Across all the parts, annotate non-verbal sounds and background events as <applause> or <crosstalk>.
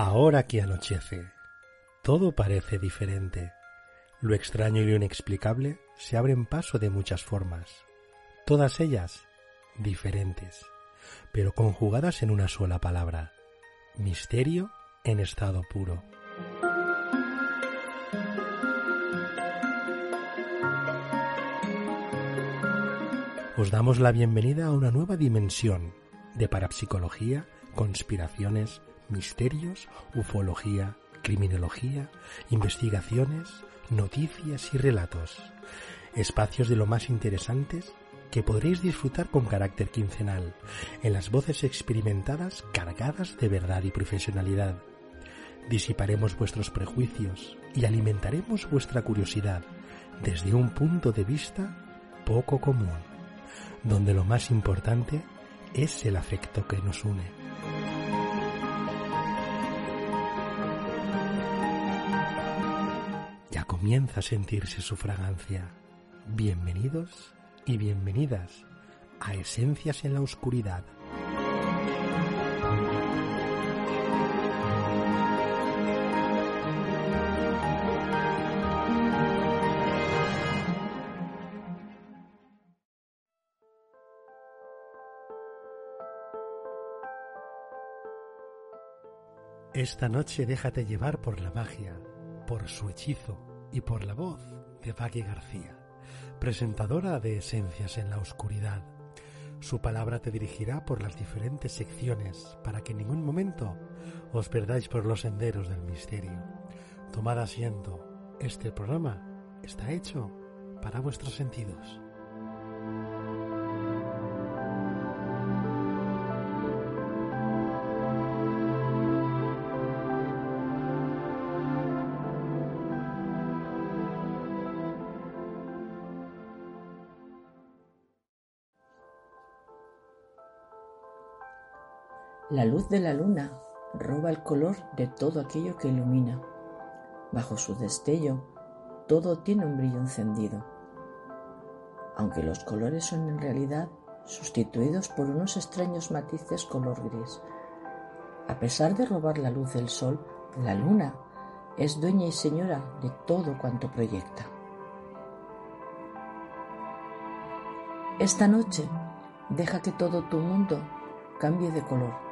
Ahora que anochece, todo parece diferente. Lo extraño y lo inexplicable se abren paso de muchas formas, todas ellas diferentes, pero conjugadas en una sola palabra, misterio en estado puro. Os damos la bienvenida a una nueva dimensión de parapsicología, conspiraciones, misterios, ufología, criminología, investigaciones, noticias y relatos. Espacios de lo más interesantes que podréis disfrutar con carácter quincenal, en las voces experimentadas cargadas de verdad y profesionalidad. Disiparemos vuestros prejuicios y alimentaremos vuestra curiosidad desde un punto de vista poco común, donde lo más importante es el afecto que nos une. Comienza a sentirse su fragancia. Bienvenidos y bienvenidas a Esencias en la Oscuridad. Esta noche déjate llevar por la magia, por su hechizo y por la voz de Paqui García, presentadora de Esencias en la Oscuridad. Su palabra te dirigirá por las diferentes secciones para que en ningún momento os perdáis por los senderos del misterio. Tomad asiento, este programa está hecho para vuestros sentidos. La luz de la luna roba el color de todo aquello que ilumina. Bajo su destello, todo tiene un brillo encendido. Aunque los colores son en realidad sustituidos por unos extraños matices color gris. A pesar de robar la luz del sol, la luna es dueña y señora de todo cuanto proyecta. Esta noche deja que todo tu mundo cambie de color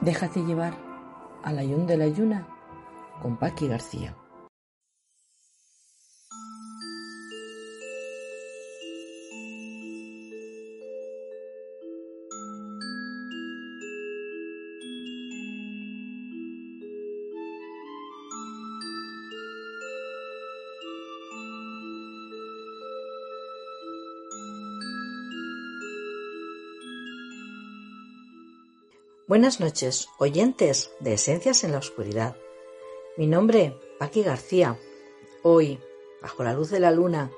Déjate llevar al ayun de la ayuna con Paqui García. Buenas noches, oyentes de Esencias en la Oscuridad. Mi nombre, Paqui García. Hoy, bajo la luz de la luna,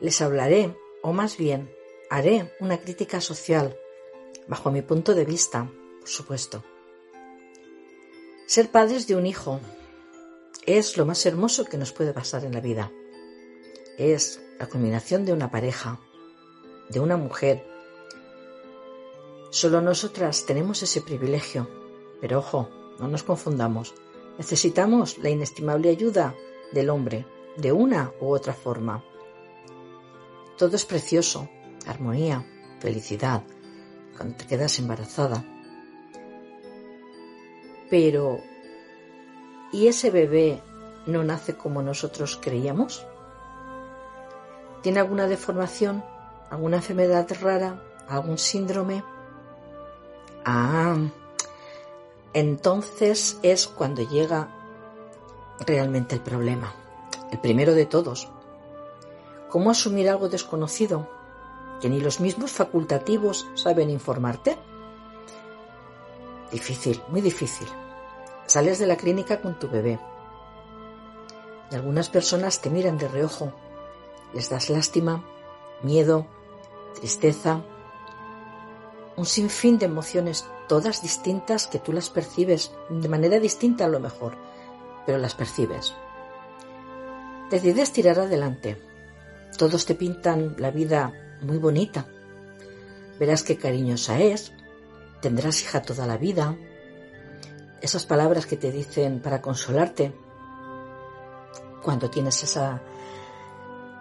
les hablaré, o más bien, haré una crítica social, bajo mi punto de vista, por supuesto. Ser padres de un hijo es lo más hermoso que nos puede pasar en la vida. Es la culminación de una pareja, de una mujer Solo nosotras tenemos ese privilegio. Pero ojo, no nos confundamos. Necesitamos la inestimable ayuda del hombre, de una u otra forma. Todo es precioso, armonía, felicidad, cuando te quedas embarazada. Pero, ¿y ese bebé no nace como nosotros creíamos? ¿Tiene alguna deformación, alguna enfermedad rara, algún síndrome? Ah, entonces es cuando llega realmente el problema, el primero de todos. ¿Cómo asumir algo desconocido que ni los mismos facultativos saben informarte? Difícil, muy difícil. Sales de la clínica con tu bebé y algunas personas te miran de reojo. Les das lástima, miedo, tristeza, un sinfín de emociones, todas distintas que tú las percibes de manera distinta a lo mejor, pero las percibes. Decides tirar adelante. Todos te pintan la vida muy bonita. Verás qué cariñosa es, tendrás hija toda la vida, esas palabras que te dicen para consolarte cuando tienes esa,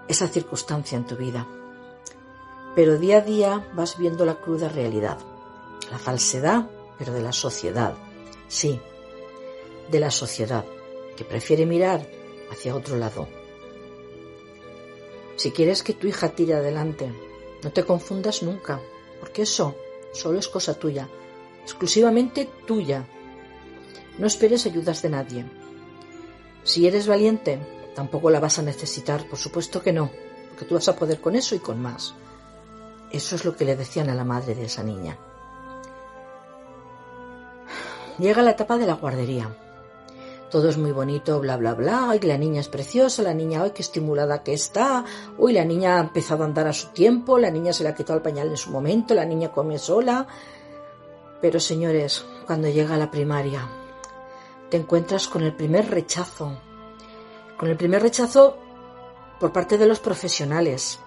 esa circunstancia en tu vida. Pero día a día vas viendo la cruda realidad, la falsedad, pero de la sociedad, sí, de la sociedad, que prefiere mirar hacia otro lado. Si quieres que tu hija tire adelante, no te confundas nunca, porque eso solo es cosa tuya, exclusivamente tuya. No esperes ayudas de nadie. Si eres valiente, tampoco la vas a necesitar, por supuesto que no, porque tú vas a poder con eso y con más. Eso es lo que le decían a la madre de esa niña. Llega la etapa de la guardería. Todo es muy bonito, bla, bla, bla, ay, la niña es preciosa, la niña, ay, qué estimulada que está, uy, la niña ha empezado a andar a su tiempo, la niña se le ha quitado el pañal en su momento, la niña come sola. Pero señores, cuando llega a la primaria, te encuentras con el primer rechazo, con el primer rechazo por parte de los profesionales,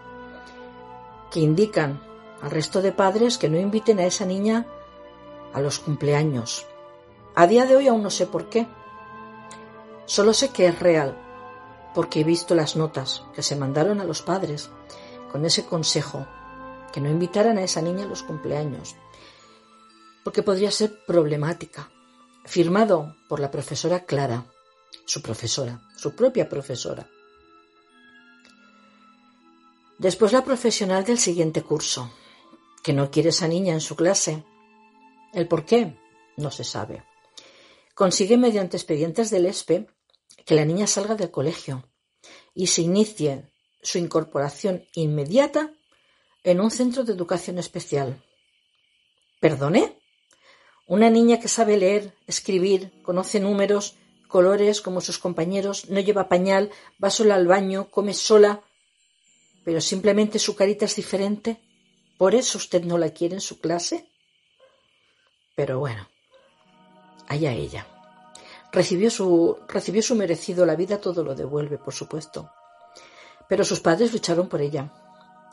que indican al resto de padres que no inviten a esa niña a los cumpleaños. A día de hoy aún no sé por qué, Solo sé que es real, porque he visto las notas que se mandaron a los padres con ese consejo, que no invitaran a esa niña a los cumpleaños, porque podría ser problemática. Firmado por la profesora Clara, su profesora, su propia profesora. Después la profesional del siguiente curso, que no quiere esa niña en su clase. El por qué no se sabe. Consigue mediante expedientes del ESPE que la niña salga del colegio y se inicie su incorporación inmediata en un centro de educación especial. ¿Perdone? Una niña que sabe leer, escribir, conoce números, colores como sus compañeros, no lleva pañal, va sola al baño, come sola, pero simplemente su carita es diferente. ¿Por eso usted no la quiere en su clase? Pero bueno, allá ella. Recibió su, recibió su merecido, la vida todo lo devuelve, por supuesto. Pero sus padres lucharon por ella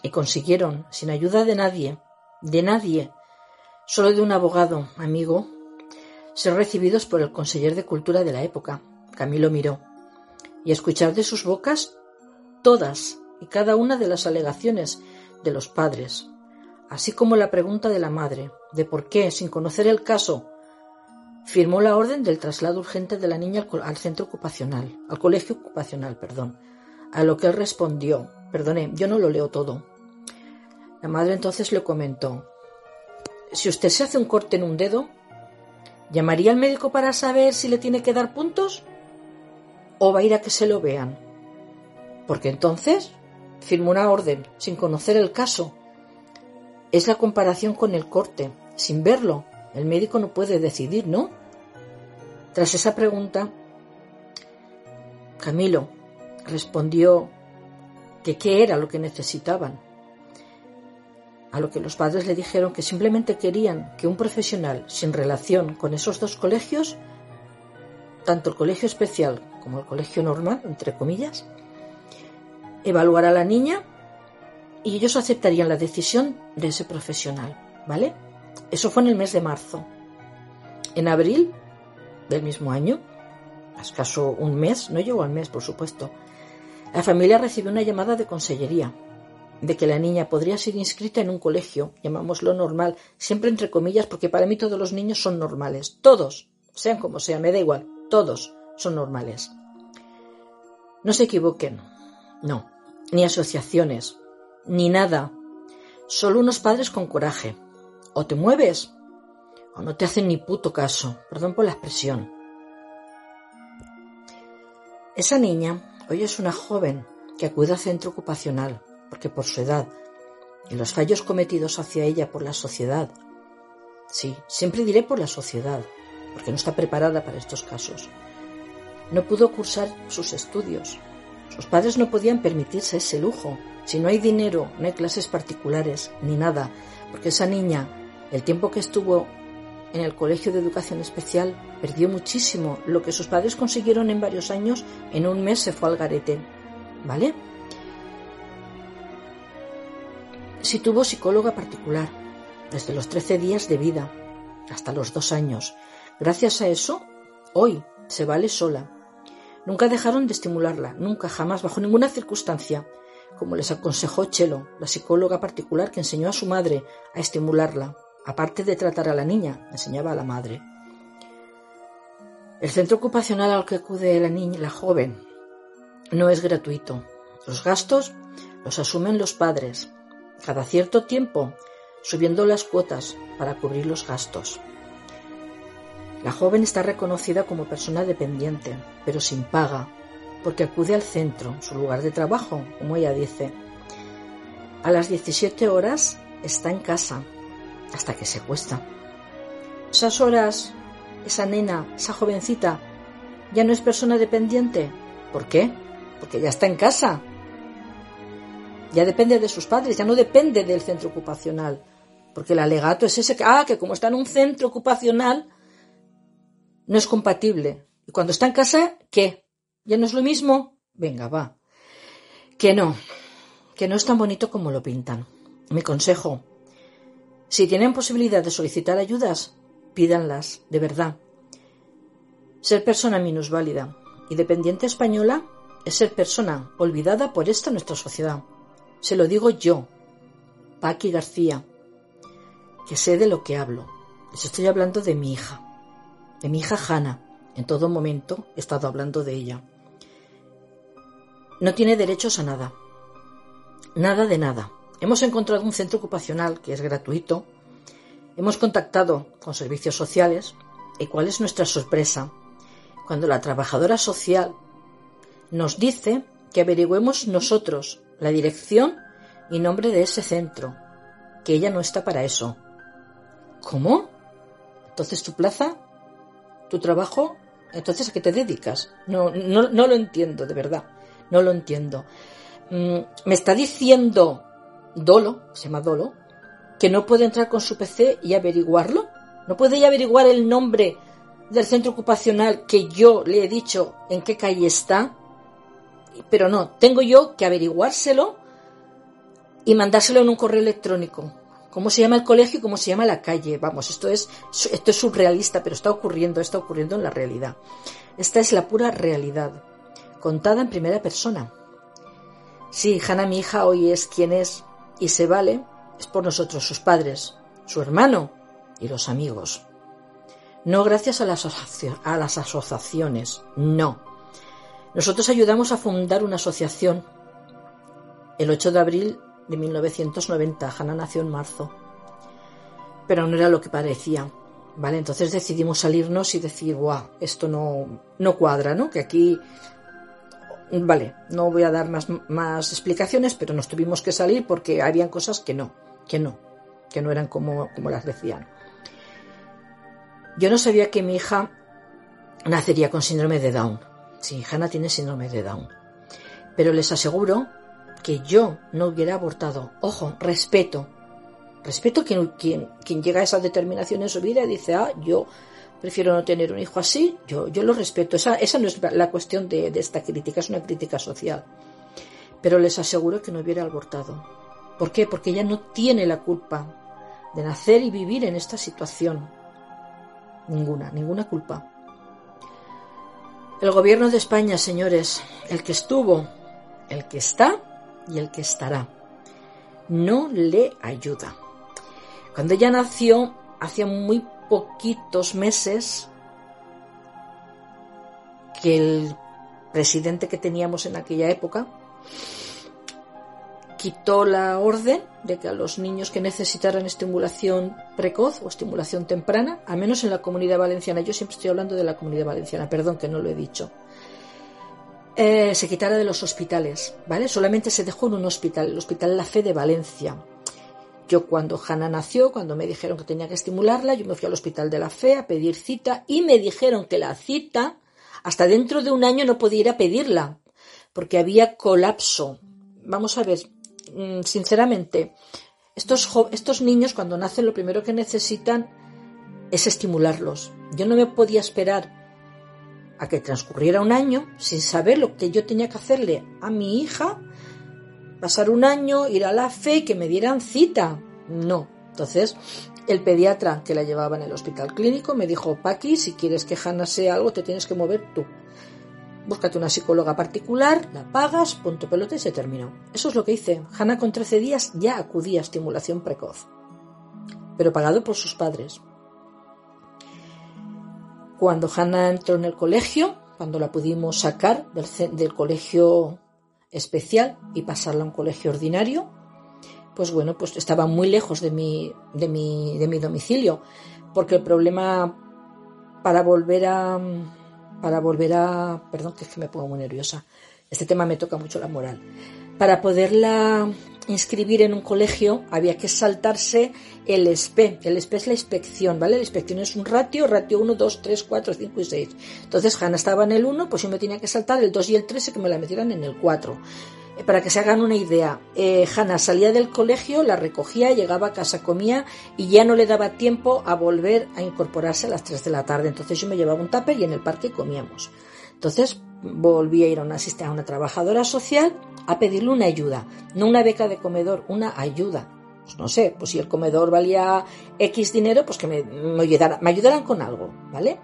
y consiguieron, sin ayuda de nadie, de nadie, solo de un abogado, amigo, ser recibidos por el conseller de Cultura de la época, Camilo Miró, y escuchar de sus bocas todas y cada una de las alegaciones de los padres, así como la pregunta de la madre de por qué, sin conocer el caso, firmó la orden del traslado urgente de la niña al, centro ocupacional, al colegio ocupacional, perdón. A lo que él respondió, perdone, yo no lo leo todo. La madre entonces le comentó, si usted se hace un corte en un dedo, ¿llamaría al médico para saber si le tiene que dar puntos? ¿O va a ir a que se lo vean? Porque entonces firmó una orden sin conocer el caso. Es la comparación con el corte, sin verlo, el médico no puede decidir, ¿no? Tras esa pregunta, Camilo respondió que qué era lo que necesitaban. A lo que los padres le dijeron que simplemente querían que un profesional sin relación con esos dos colegios, tanto el colegio especial como el colegio normal, entre comillas, evaluara a la niña y ellos aceptarían la decisión de ese profesional, ¿vale? Eso fue en el mes de marzo. En abril del mismo año, a escaso un mes, no llegó al mes, por supuesto, la familia recibió una llamada de consellería de que la niña podría ser inscrita en un colegio, llamámoslo normal, siempre entre comillas, porque para mí todos los niños son normales, todos, sean como sean, me da igual, todos son normales. No se equivoquen, no, ni asociaciones, ni nada, solo unos padres con coraje, o te mueves o no te hacen ni puto caso. Perdón por la expresión. Esa niña hoy es una joven que acude al centro ocupacional porque por su edad y los fallos cometidos hacia ella por la sociedad, sí, siempre diré por la sociedad, porque no está preparada para estos casos, no pudo cursar sus estudios. Sus padres no podían permitirse ese lujo. Si no hay dinero, no hay clases particulares, ni nada, porque esa niña el tiempo que estuvo en el colegio de educación especial perdió muchísimo. Lo que sus padres consiguieron en varios años, en un mes se fue al garete. ¿Vale? Si tuvo psicóloga particular, desde los 13 días de vida, hasta los dos años. Gracias a eso, hoy se vale sola. Nunca dejaron de estimularla, nunca, jamás, bajo ninguna circunstancia, como les aconsejó Chelo, la psicóloga particular que enseñó a su madre a estimularla. Aparte de tratar a la niña, enseñaba a la madre. El centro ocupacional al que acude la niña, la joven, no es gratuito. Los gastos los asumen los padres, cada cierto tiempo, subiendo las cuotas para cubrir los gastos. La joven está reconocida como persona dependiente, pero sin paga, porque acude al centro, su lugar de trabajo, como ella dice. A las 17 horas está en casa, hasta que se cuesta. Esas horas, esa nena, esa jovencita, ya no es persona dependiente. ¿Por qué? Porque ya está en casa. Ya depende de sus padres, ya no depende del centro ocupacional. Porque el alegato es ese que, ah, que como está en un centro ocupacional, no es compatible. Y cuando está en casa, ¿qué? ¿Ya no es lo mismo? Venga, va. Que no, que no es tan bonito como lo pintan. Mi consejo, si tienen posibilidad de solicitar ayudas, pídanlas, de verdad. Ser persona minusválida y dependiente española es ser persona olvidada por esta nuestra sociedad. Se lo digo yo, Paqui García, que sé de lo que hablo. Les estoy hablando de mi hija, de mi hija Hanna. En todo momento he estado hablando de ella. No tiene derechos a nada. Nada de nada. Hemos encontrado un centro ocupacional que es gratuito. Hemos contactado con servicios sociales. ¿Y cuál es nuestra sorpresa? Cuando la trabajadora social nos dice que averigüemos nosotros la dirección y nombre de ese centro, que ella no está para eso. ¿Cómo? Entonces tu plaza, tu trabajo, entonces a qué te dedicas? No, no, no lo entiendo, de verdad. No lo entiendo. Mm, me está diciendo Dolo, se llama Dolo, que no puede entrar con su PC y averiguarlo. No puede averiguar el nombre del centro ocupacional que yo le he dicho en qué calle está. Pero no, tengo yo que averiguárselo y mandárselo en un correo electrónico. ¿Cómo se llama el colegio y cómo se llama la calle? Vamos, esto es, esto es surrealista, pero está ocurriendo, está ocurriendo en la realidad. Esta es la pura realidad contada en primera persona. Sí, Hanna, mi hija, hoy es quien es y se vale, es por nosotros, sus padres, su hermano y los amigos. No gracias a las, a las asociaciones, no. Nosotros ayudamos a fundar una asociación el 8 de abril de 1990. Hanna nació en marzo. Pero no era lo que parecía. ¿Vale? Entonces decidimos salirnos y decir, guau, esto no, no cuadra, ¿no? Que aquí Vale, no voy a dar más, más explicaciones, pero nos tuvimos que salir porque habían cosas que no, que no, que no eran como, como las decían. Yo no sabía que mi hija nacería con síndrome de Down. Sí, Hannah tiene síndrome de Down. Pero les aseguro que yo no hubiera abortado. Ojo, respeto. Respeto quien, quien, quien llega a esa determinación en su vida y dice, ah, yo prefiero no tener un hijo así, yo, yo lo respeto. Esa, esa no es la cuestión de, de esta crítica, es una crítica social. Pero les aseguro que no hubiera abortado. ¿Por qué? Porque ella no tiene la culpa de nacer y vivir en esta situación. Ninguna, ninguna culpa. El gobierno de España, señores, el que estuvo, el que está y el que estará, no le ayuda. Cuando ella nació, hacía muy poquitos meses que el presidente que teníamos en aquella época quitó la orden de que a los niños que necesitaran estimulación precoz o estimulación temprana, al menos en la comunidad valenciana, yo siempre estoy hablando de la comunidad valenciana, perdón que no lo he dicho, eh, se quitara de los hospitales, ¿vale? Solamente se dejó en un hospital, el Hospital La Fe de Valencia, yo cuando Hanna nació, cuando me dijeron que tenía que estimularla, yo me fui al Hospital de la Fe a pedir cita y me dijeron que la cita hasta dentro de un año no podía ir a pedirla porque había colapso. Vamos a ver, mm, sinceramente, estos, estos niños cuando nacen lo primero que necesitan es estimularlos. Yo no me podía esperar a que transcurriera un año sin saber lo que yo tenía que hacerle a mi hija pasar un año, ir a la fe, que me dieran cita. No. Entonces, El pediatra que la llevaba en el hospital clínico me dijo, Paqui, si quieres que Hanna sea algo, te tienes que mover tú. Búscate una psicóloga particular, la pagas, punto pelota y se terminó. Eso es lo que hice. Hanna con 13 días ya acudía a estimulación precoz, pero pagado por sus padres. Cuando Hanna entró en el colegio, cuando la pudimos sacar del, colegio especial y pasarla a un colegio ordinario, pues bueno, pues estaba muy lejos de mi, de mi, de mi domicilio, porque el problema para volver a, para volver a, perdón, que es que me pongo muy nerviosa, este tema me toca mucho la moral, para poderla inscribir en un colegio había que saltarse el SPE. El SPE es la inspección, ¿vale? La inspección es un ratio, ratio 1, 2, 3, 4, 5 y 6. Entonces Hanna estaba en el 1, pues yo me tenía que saltar el 2 y el 3 y que me la metieran en el 4. Eh, para que se hagan una idea, eh, Hanna salía del colegio, la recogía, llegaba a casa, comía y ya no le daba tiempo a volver a incorporarse a las 3 de la tarde. Entonces yo me llevaba un tupper y en el parque comíamos. Entonces volví a ir a una, a una trabajadora social a pedirle una ayuda, no una beca de comedor, una ayuda. Pues no sé, pues si el comedor valía X dinero, pues que me, ayudaran, me ayudaran con algo, ¿vale?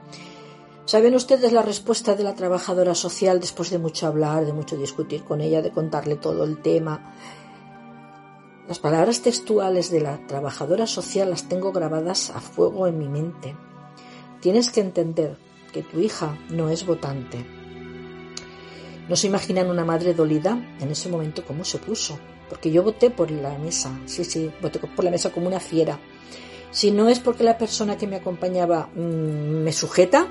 ¿Saben ustedes la respuesta de la trabajadora social después de mucho hablar, de mucho discutir con ella, de contarle todo el tema? Las palabras textuales de la trabajadora social las tengo grabadas a fuego en mi mente. Tienes que entender que tu hija no es votante, no se imaginan una madre dolida en ese momento cómo se puso. Porque yo voté por la mesa, sí, sí, voté por la mesa como una fiera. Si no es porque la persona que me acompañaba mm, me sujeta,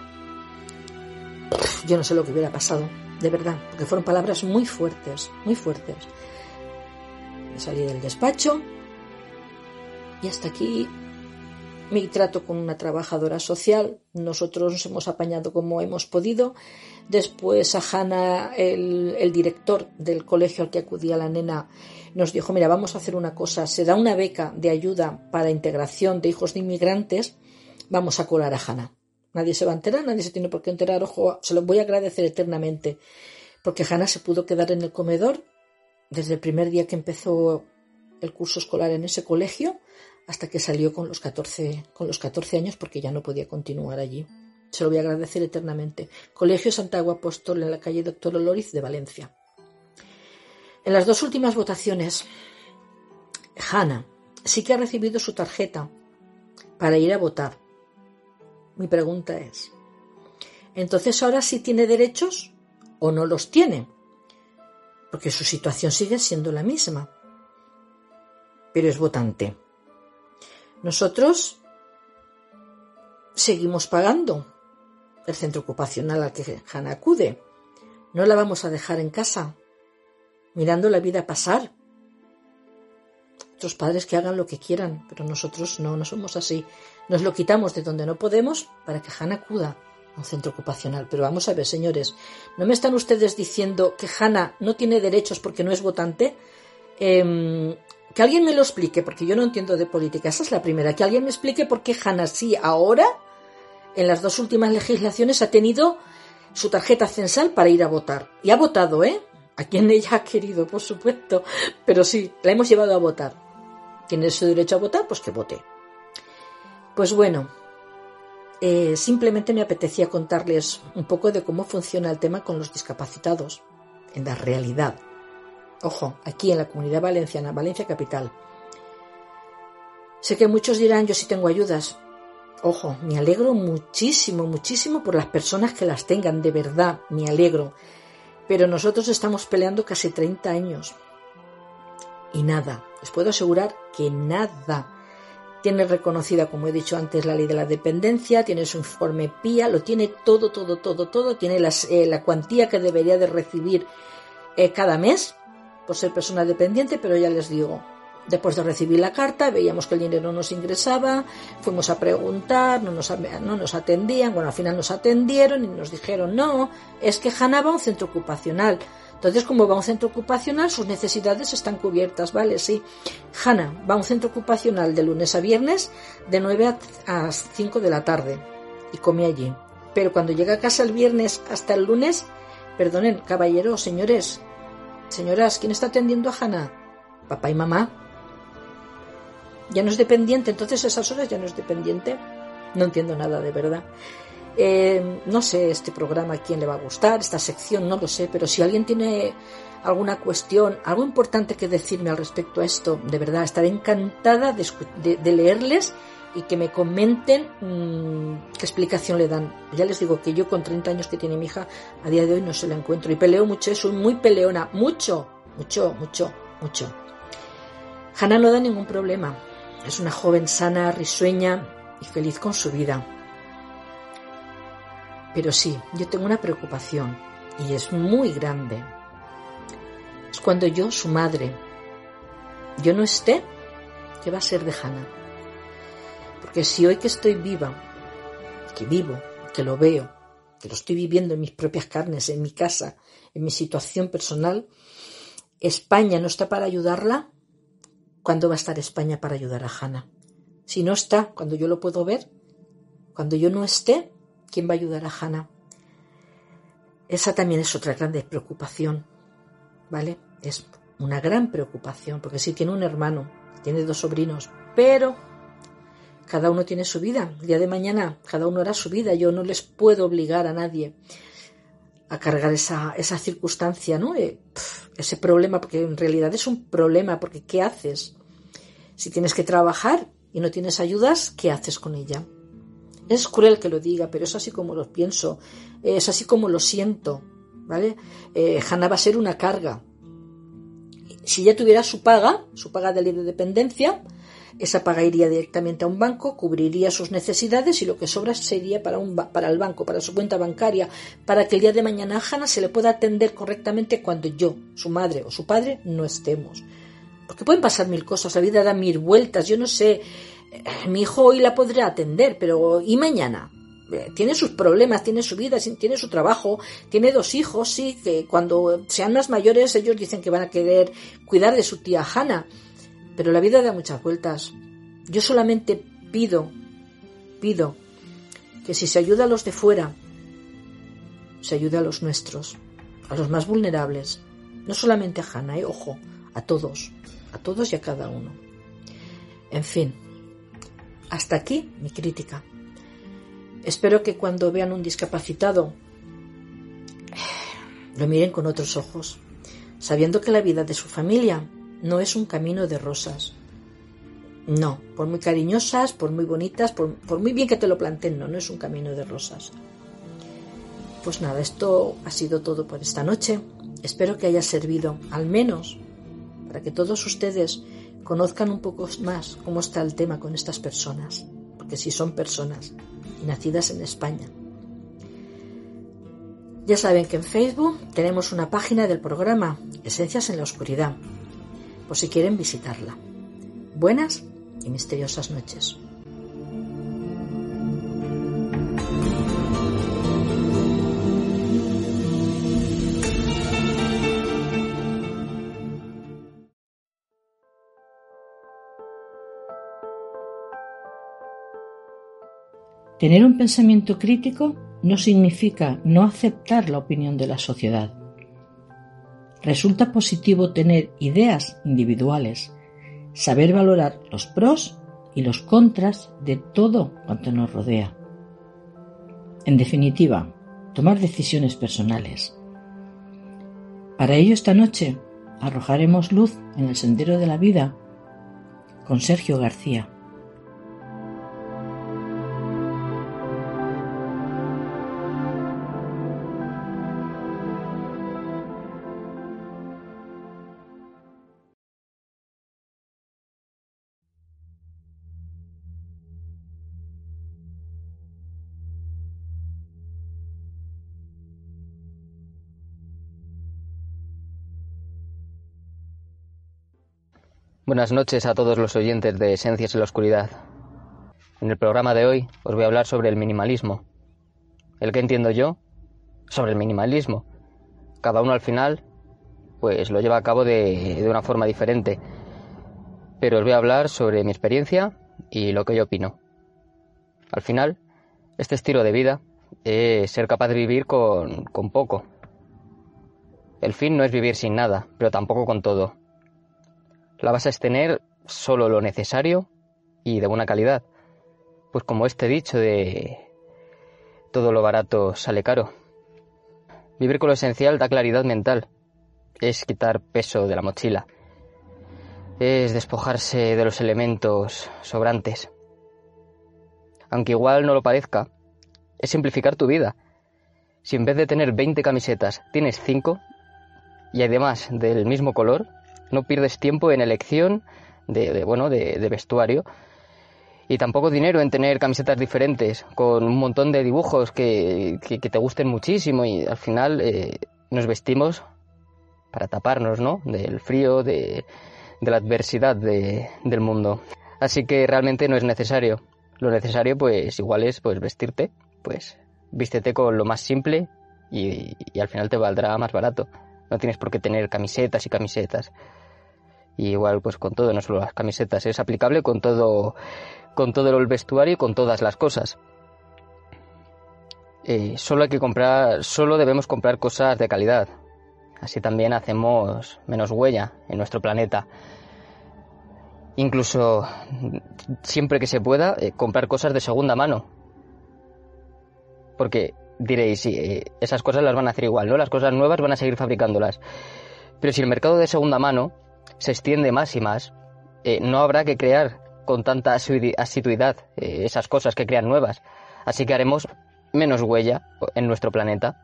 yo no sé lo que hubiera pasado, de verdad, porque fueron palabras muy fuertes, muy fuertes. Salí del despacho y hasta aquí mi trato con una trabajadora social. Nosotros nos hemos apañado como hemos podido. Después a Hanna, el, director del colegio al que acudía la nena, nos dijo, mira, vamos a hacer una cosa, se da una beca de ayuda para integración de hijos de inmigrantes, vamos a colar a Hanna. Nadie se va a enterar, nadie se tiene por qué enterar, ojo, se lo voy a agradecer eternamente, porque Hanna se pudo quedar en el comedor desde el primer día que empezó el curso escolar en ese colegio hasta que salió con los 14, con los 14 años porque ya no podía continuar allí. Se lo voy a agradecer eternamente. Colegio Santiago Apóstol en la calle Doctor Oloriz de Valencia. En las dos últimas votaciones, Hanna sí que ha recibido su tarjeta para ir a votar. Mi pregunta es, ¿entonces ahora sí tiene derechos o no los tiene? Porque su situación sigue siendo la misma. Pero es votante. Nosotros seguimos pagando el centro ocupacional al que Hanna acude. No la vamos a dejar en casa, mirando la vida pasar. Otros padres que hagan lo que quieran, pero nosotros no, no somos así. Nos lo quitamos de donde no podemos para que Hanna acuda a un centro ocupacional. Pero vamos a ver, señores, ¿no me están ustedes diciendo que Hanna no tiene derechos porque no es votante? Eh, que alguien me lo explique, porque yo no entiendo de política. Esa es la primera. Que alguien me explique por qué Hanna sí ahora, en las dos últimas legislaciones, ha tenido su tarjeta censal para ir a votar. Y ha votado, ¿eh? A quien ella ha querido, por supuesto. Pero sí, la hemos llevado a votar. Tiene su derecho a votar, pues que vote. Pues bueno, eh, simplemente me apetecía contarles un poco de cómo funciona el tema con los discapacitados, en la realidad. Ojo, aquí en la comunidad valenciana, Valencia capital. Sé que muchos dirán, yo sí tengo ayudas. Ojo, me alegro muchísimo, muchísimo por las personas que las tengan, de verdad, me alegro. Pero nosotros estamos peleando casi 30 años. Y nada, les puedo asegurar que nada. Tiene reconocida, como he dicho antes, la ley de la dependencia, tiene su informe PIA, lo tiene todo, todo, todo, todo, tiene eh, la cuantía que debería de recibir eh, cada mes por ser persona dependiente, pero ya les digo, después de recibir la carta veíamos que el dinero no nos ingresaba, fuimos a preguntar, no nos, no nos atendían, bueno, al final nos atendieron y nos dijeron, no, es que Hanna va a un centro ocupacional. Entonces, como va a un centro ocupacional, sus necesidades están cubiertas, ¿vale? Sí. Hanna va a un centro ocupacional de lunes a viernes de 9 a 5 de la tarde y come allí. Pero cuando llega a casa el viernes hasta el lunes, perdonen, caballeros, señores, Señoras, ¿quién está atendiendo a Hannah? Papá y mamá. Ya no es dependiente, entonces esas horas ya no es dependiente. No entiendo nada de verdad. Eh, no sé este programa a quién le va a gustar, esta sección, no lo sé, pero si alguien tiene alguna cuestión, algo importante que decirme al respecto a esto, de verdad, estaré encantada de, leerles y que me comenten mm, qué explicación le dan. Ya les digo que yo con 30 años que tiene mi hija, a día de hoy no se la encuentro y peleo mucho, soy muy peleona, mucho, mucho, mucho, mucho. Hannah no da ningún problema. Es una joven sana, risueña y feliz con su vida. Pero sí, yo tengo una preocupación y es muy grande. Es cuando yo, su madre, yo no esté, ¿qué va a ser de Hannah? Porque si hoy que estoy viva, que vivo, que lo veo, que lo estoy viviendo en mis propias carnes, en mi casa, en mi situación personal, España no está para ayudarla, ¿cuándo va a estar España para ayudar a Hannah? Si no está, cuando yo lo puedo ver, cuando yo no esté, ¿quién va a ayudar a Hannah? Esa también es otra gran preocupación, ¿vale? Es una gran preocupación, porque sí tiene un hermano, tiene dos sobrinos, pero cada uno tiene su vida. El día de mañana cada uno hará su vida. Yo no les puedo obligar a nadie a cargar esa, esa circunstancia, ¿no? Eh, ese problema, porque en realidad es un problema, porque ¿qué haces? Si tienes que trabajar y no tienes ayudas, ¿qué haces con ella? Es cruel que lo diga, pero es así como lo pienso, es así como lo siento, ¿vale? Eh, va a ser una carga. Si ella tuviera su paga, su paga de libre dependencia, esa paga iría directamente a un banco, cubriría sus necesidades y lo que sobra sería para, un, para el banco, para su cuenta bancaria, para que el día de mañana a Hanna se le pueda atender correctamente cuando yo, su madre o su padre, no estemos. Porque pueden pasar mil cosas, la vida da mil vueltas, yo no sé, eh, mi hijo hoy la podrá atender, pero ¿y mañana? Eh, tiene sus problemas, tiene su vida, tiene su trabajo, tiene dos hijos, sí, que cuando sean más mayores ellos dicen que van a querer cuidar de su tía Hanna, pero la vida da muchas vueltas. Yo solamente pido, pido que si se ayuda a los de fuera, se ayude a los nuestros, a los más vulnerables, no solamente a Hanna, eh, ojo, a todos, a todos y a cada uno. En fin, hasta aquí mi crítica. Espero que cuando vean un discapacitado lo miren con otros ojos, sabiendo que la vida de su familia no es un camino de rosas. No, por muy cariñosas, por muy bonitas, por, muy bien que te lo planteen, no, no es un camino de rosas. Pues nada, esto ha sido todo por esta noche. Espero que haya servido, al menos, para que todos ustedes conozcan un poco más cómo está el tema con estas personas, porque si son personas nacidas en España. Ya saben que en Facebook tenemos una página del programa Esencias en la Oscuridad, por si quieren visitarla. Buenas y misteriosas noches. Tener un pensamiento crítico no significa no aceptar la opinión de la sociedad. Resulta positivo tener ideas individuales, saber valorar los pros y los contras de todo cuanto nos rodea. En definitiva, tomar decisiones personales. Para ello esta noche arrojaremos luz en el sendero de la vida con Sergio García. Buenas noches a todos los oyentes de Esencias en la Oscuridad. En el programa de hoy os voy a hablar sobre el minimalismo. El que entiendo yo sobre el minimalismo. Cada uno al final pues lo lleva a cabo de, de una forma diferente. Pero os voy a hablar sobre mi experiencia y lo que yo opino. Al final, este estilo de vida es ser capaz de vivir con, con poco. El fin no es vivir sin nada, pero tampoco con todo la base es tener solo lo necesario y de buena calidad. Pues como este dicho de todo lo barato sale caro. Vivir con lo esencial da claridad mental. Es quitar peso de la mochila. Es despojarse de los elementos sobrantes. Aunque igual no lo parezca, es simplificar tu vida. Si en vez de tener 20 camisetas tienes 5, y además del mismo color, no pierdes tiempo en elección de, bueno, de, vestuario y tampoco dinero en tener camisetas diferentes con un montón de dibujos que, te gusten muchísimo y al final eh, nos vestimos para taparnos ¿no? del frío, de, la adversidad del mundo. Así que realmente no es necesario. Lo necesario pues igual es pues vestirte, pues vístete con lo más simple y, y al final te valdrá más barato. No tienes por qué tener camisetas y camisetas. Y igual pues con todo, no solo las camisetas, es aplicable con todo, con todo el vestuario y con todas las cosas. Eh, solo hay que comprar, solo debemos comprar cosas de calidad. Así también hacemos menos huella en nuestro planeta. Incluso siempre que se pueda, eh, comprar cosas de segunda mano. Porque diréis, sí, eh, esas cosas las van a hacer igual, ¿no? Las cosas nuevas van a seguir fabricándolas. Pero si el mercado de segunda mano se extiende más y más, eh, no habrá que crear con tanta asiduidad eh, esas cosas que crean nuevas. Así que haremos menos huella en nuestro planeta.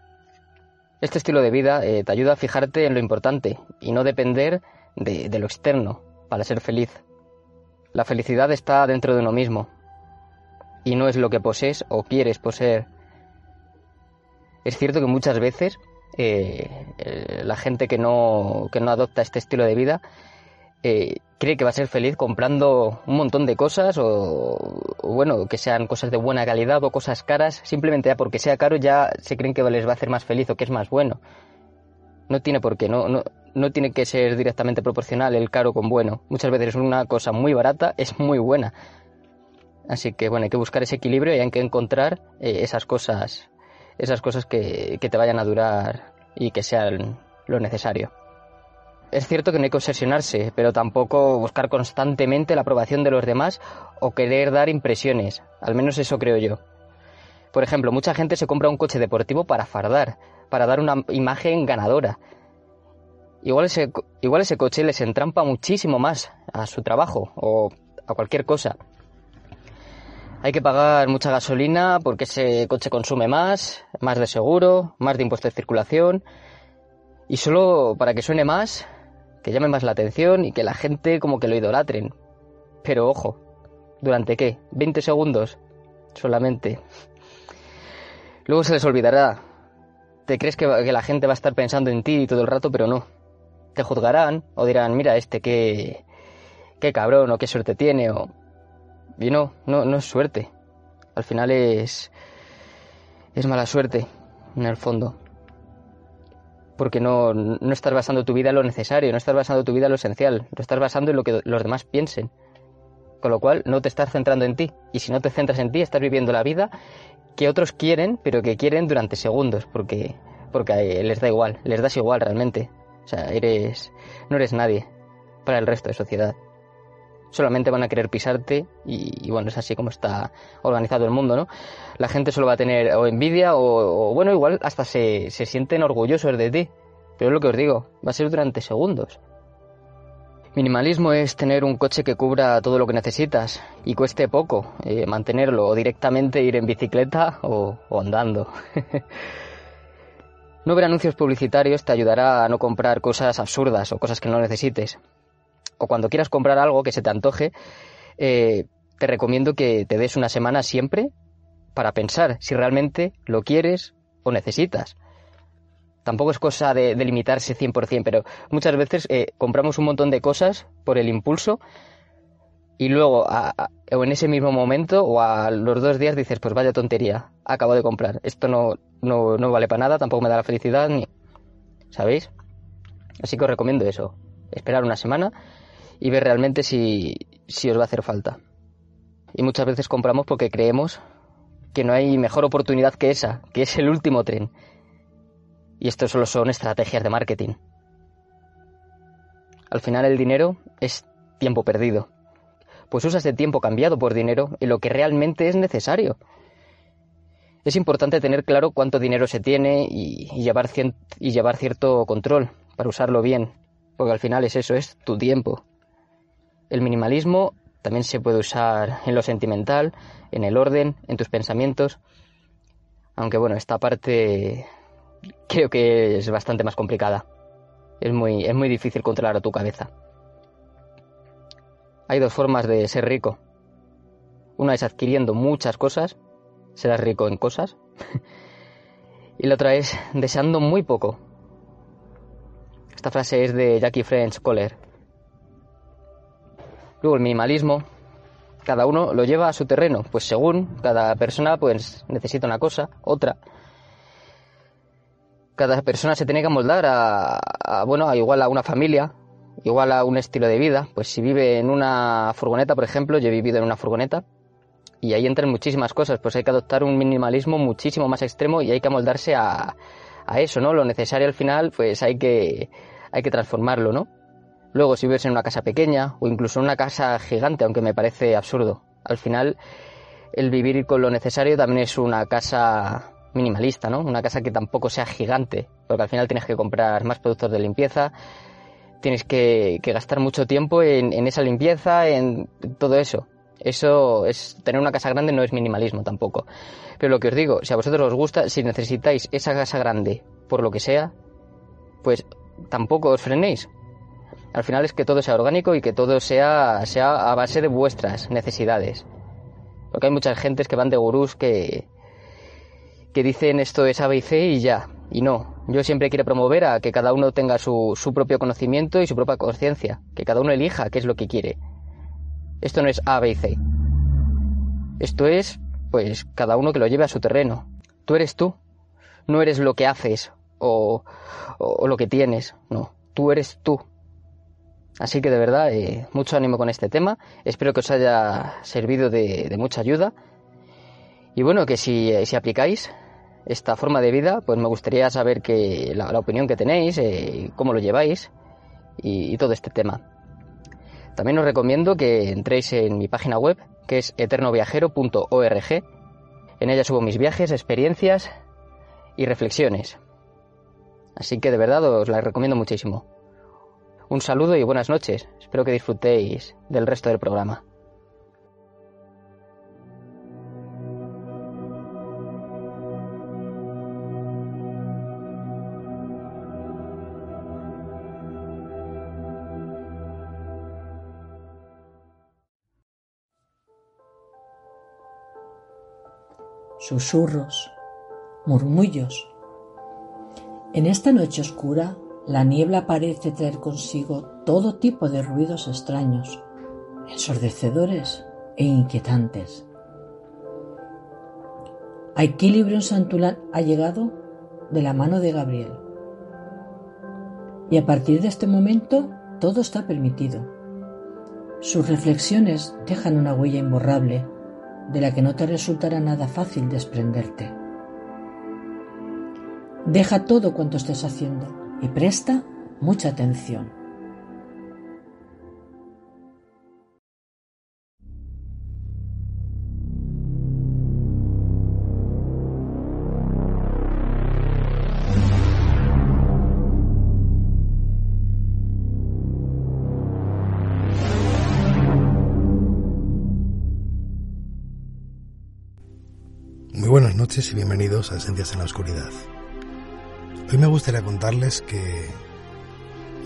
Este estilo de vida te ayuda a fijarte en lo importante y no depender de, lo externo para ser feliz. La felicidad está dentro de uno mismo y no es lo que posees o quieres poseer es cierto que muchas veces eh, eh, la gente que no, que no adopta este estilo de vida eh, cree que va a ser feliz comprando un montón de cosas o, bueno, que sean cosas de buena calidad o cosas caras, simplemente ya porque sea caro ya se creen que les va a hacer más feliz o que es más bueno. No tiene por qué, no, no, no tiene que ser directamente proporcional el caro con bueno. Muchas veces una cosa muy barata es muy buena. Así que bueno, hay que buscar ese equilibrio y hay que encontrar esas cosas esas cosas que, te vayan a durar y que sean lo necesario. Es cierto que no hay que obsesionarse, pero tampoco buscar constantemente la aprobación de los demás o querer dar impresiones, al menos eso creo yo. Por ejemplo, mucha gente se compra un coche deportivo para fardar, para dar una imagen ganadora. Igual ese, igual ese coche les entrampa muchísimo más a su trabajo o a cualquier cosa. Hay que pagar mucha gasolina porque ese coche consume más, más de seguro, más de impuestos de circulación. Y solo para que suene más, que llame más la atención y que la gente como que lo idolatren. Pero ojo, ¿durante qué? ¿20 segundos? Solamente. Luego se les olvidará. Te crees que, la gente va a estar pensando en ti todo el rato, pero no. Te juzgarán o dirán, mira, este qué, qué cabrón o qué suerte tiene o y no, no, no es suerte. Al final es. es mala suerte, en el fondo. Porque no, no estás basando tu vida en lo necesario, no estás basando tu vida en lo esencial, lo estás basando en lo que los demás piensen. Con lo cual, no te estás centrando en ti. Y si no te centras en ti, estás viviendo la vida que otros quieren, pero que quieren durante segundos, porque, porque les da igual, les das igual realmente. O sea, eres, no eres nadie para el resto de sociedad solamente van a querer pisarte y, bueno, es así como está organizado el mundo, ¿no? La gente solo va a tener o envidia o, bueno, igual hasta se, se, sienten orgullosos de ti. Pero es lo que os digo, va a ser durante segundos. Minimalismo es tener un coche que cubra todo lo que necesitas y cueste poco eh, mantenerlo o directamente ir en bicicleta o, o andando. <laughs> no ver anuncios publicitarios te ayudará a no comprar cosas absurdas o cosas que no necesites o cuando quieras comprar algo que se te antoje, eh, te recomiendo que te des una semana siempre para pensar si realmente lo quieres o necesitas. Tampoco es cosa de, limitarse 100%, pero muchas veces eh, compramos un montón de cosas por el impulso y luego o en ese mismo momento o a los dos días dices, pues vaya tontería, acabo de comprar. Esto no, no, no vale para nada, tampoco me da la felicidad, ni... ¿Sabéis? Así que os recomiendo eso. Esperar una semana y ver realmente si, si os va a hacer falta. Y muchas veces compramos porque creemos que no hay mejor oportunidad que esa, que es el último tren. Y esto solo son estrategias de marketing. Al final el dinero es tiempo perdido. Pues usa ese tiempo cambiado por dinero en lo que realmente es necesario. Es importante tener claro cuánto dinero se tiene y, llevar, y llevar cierto control para usarlo bien, porque al final es eso, es tu tiempo. El minimalismo también se puede usar en lo sentimental, en el orden, en tus pensamientos, aunque bueno, esta parte creo que es bastante más complicada. Es muy, es muy difícil controlar a tu cabeza. Hay dos formas de ser rico. Una es adquiriendo muchas cosas, serás rico en cosas. <laughs> y la otra es deseando muy poco. Esta frase es de Jackie French Kohler. Luego el minimalismo, cada uno lo lleva a su terreno, pues según cada persona pues necesita una cosa, otra cada persona se tiene que amoldar a, bueno, a igual a una familia, igual a un estilo de vida. Pues si vive en una furgoneta, por ejemplo, yo he vivido en una furgoneta y ahí entran muchísimas cosas, pues hay que adoptar un minimalismo muchísimo más extremo y hay que amoldarse a, a eso, ¿no? Lo necesario al final, pues hay que, hay que transformarlo, ¿no? Luego, si vives en una casa pequeña o incluso en una casa gigante, aunque me parece absurdo, al final el vivir con lo necesario también es una casa minimalista, ¿no? Una casa que tampoco sea gigante, porque al final tienes que comprar más productos de limpieza, tienes que, gastar mucho tiempo en, esa limpieza, en todo eso. Eso es tener una casa grande no es minimalismo tampoco. Pero lo que os digo, si a vosotros os gusta, si necesitáis esa casa grande por lo que sea, pues tampoco os frenéis. Al final es que todo sea orgánico y que todo sea, sea a base de vuestras necesidades. Porque hay muchas gentes que van de gurús que, que dicen esto es A, B y C y ya. Y no, yo siempre quiero promover a que cada uno tenga su, su propio conocimiento y su propia conciencia, que cada uno elija qué es lo que quiere. Esto no es A, B C. Esto es, pues, cada uno que lo lleve a su terreno. Tú eres tú. No eres lo que haces o, o, lo que tienes. No, tú eres tú. Así que de verdad, eh, mucho ánimo con este tema. Espero que os haya servido de, mucha ayuda. Y bueno, que si, si aplicáis esta forma de vida, pues me gustaría saber que, la, opinión que tenéis, eh, cómo lo lleváis y, todo este tema. También os recomiendo que entréis en mi página web, que es eternoviajero.org. En ella subo mis viajes, experiencias y reflexiones. Así que de verdad os la recomiendo muchísimo. Un saludo y buenas noches. Espero que disfrutéis del resto del programa. susurros, murmullos. En esta noche oscura, la niebla parece traer consigo todo tipo de ruidos extraños, ensordecedores e inquietantes. Equilibrio Santulán ha llegado de la mano de Gabriel. Y a partir de este momento todo está permitido. Sus reflexiones dejan una huella imborrable de la que no te resultará nada fácil desprenderte. Deja todo cuanto estés haciendo y presta mucha atención. noches y bienvenidos a Esencias en la Oscuridad. Hoy me gustaría contarles que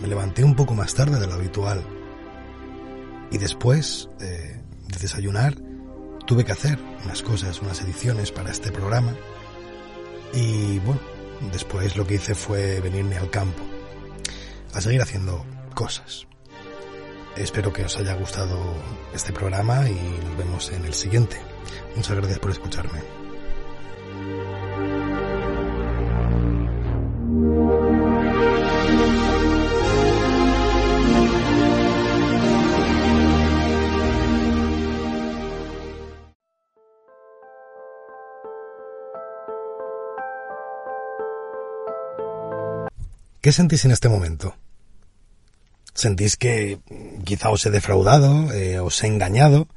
me levanté un poco más tarde de lo habitual y después de, desayunar tuve que hacer unas cosas, unas ediciones para este programa y bueno, después lo que hice fue venirme al campo a seguir haciendo cosas. Espero que os haya gustado este programa y nos vemos en el siguiente. Muchas gracias por escucharme. ¿Qué sentís en este momento? sentís que quizá os he defraudado, eh, os he engañado,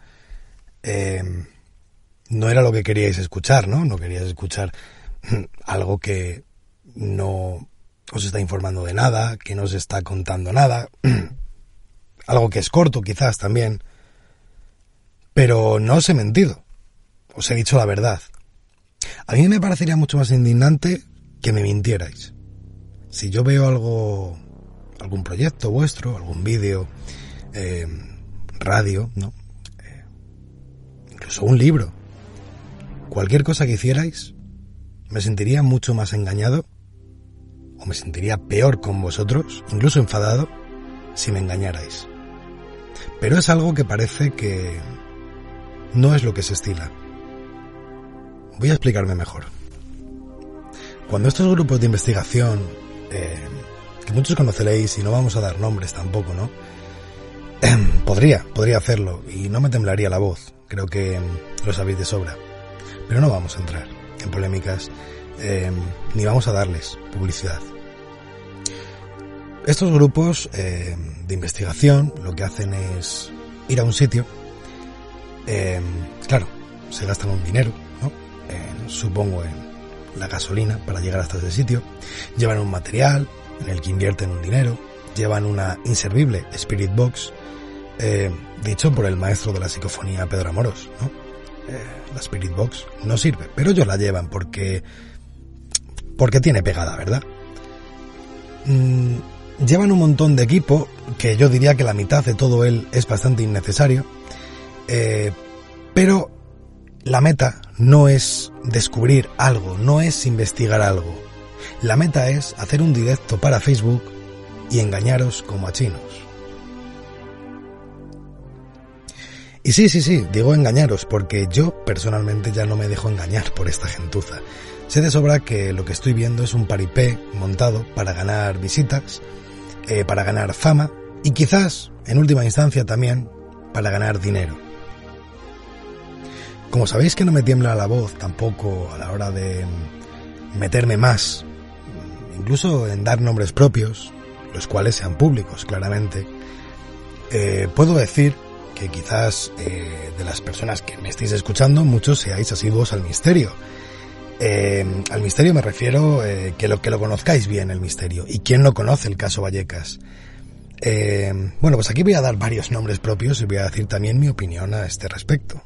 eh, no era lo que queríais escuchar, ¿no? No queríais escuchar <clears throat> algo que no os está informando de nada, que no os está contando nada, <clears throat> algo que es corto quizás también, pero no os he mentido, os he dicho la verdad. A mí me parecería mucho más indignante que me mintierais. Si yo veo algo, algún proyecto vuestro, algún vídeo, eh, radio, ¿no? Eh, incluso un libro, cualquier cosa que hicierais, me sentiría mucho más engañado o me sentiría peor con vosotros, incluso enfadado, si me engañarais. Pero es algo que parece que no es lo que se estila. Voy a explicarme mejor. Cuando estos grupos de investigación, que muchos conoceréis y no vamos a dar nombres tampoco, ¿no? podría, podría hacerlo y no me temblaría la voz, creo que lo sabéis de sobra. Pero no vamos a entrar en polémicas eh, ni vamos a darles publicidad. Estos grupos de investigación lo que hacen es ir a un sitio, claro, se gastan un dinero, supongo en la gasolina para llegar hasta ese sitio, llevan un material en el que invierten un dinero, llevan una inservible Spirit Box, eh, dicho por el maestro de la psicofonía Pedro Amoros, ¿no? Eh, la Spirit Box no sirve, pero ellos la llevan porque porque tiene pegada, ¿verdad? Mm, llevan un montón de equipo que yo diría que la mitad de todo él es bastante innecesario, eh, pero la meta no es descubrir algo, no es investigar algo. La meta es hacer un directo para Facebook y engañaros como a chinos. Y sí, sí, sí, digo engañaros porque yo personalmente ya no me dejo engañar por esta gentuza. Sé de sobra que lo que estoy viendo es un paripé montado para ganar visitas, eh, para ganar fama y quizás, en última instancia también, para ganar dinero. Como sabéis que no me tiembla la voz tampoco a la hora de meterme más, incluso en dar nombres propios, los cuales sean públicos, claramente, eh, puedo decir que quizás eh, de las personas que me estéis escuchando, muchos seáis asiduos al misterio. Eh, al misterio me refiero que lo que lo conozcáis bien el misterio. ¿Y quién no conoce el caso Vallecas? bueno, pues aquí voy a dar varios nombres propios y voy a decir también mi opinión a este respecto.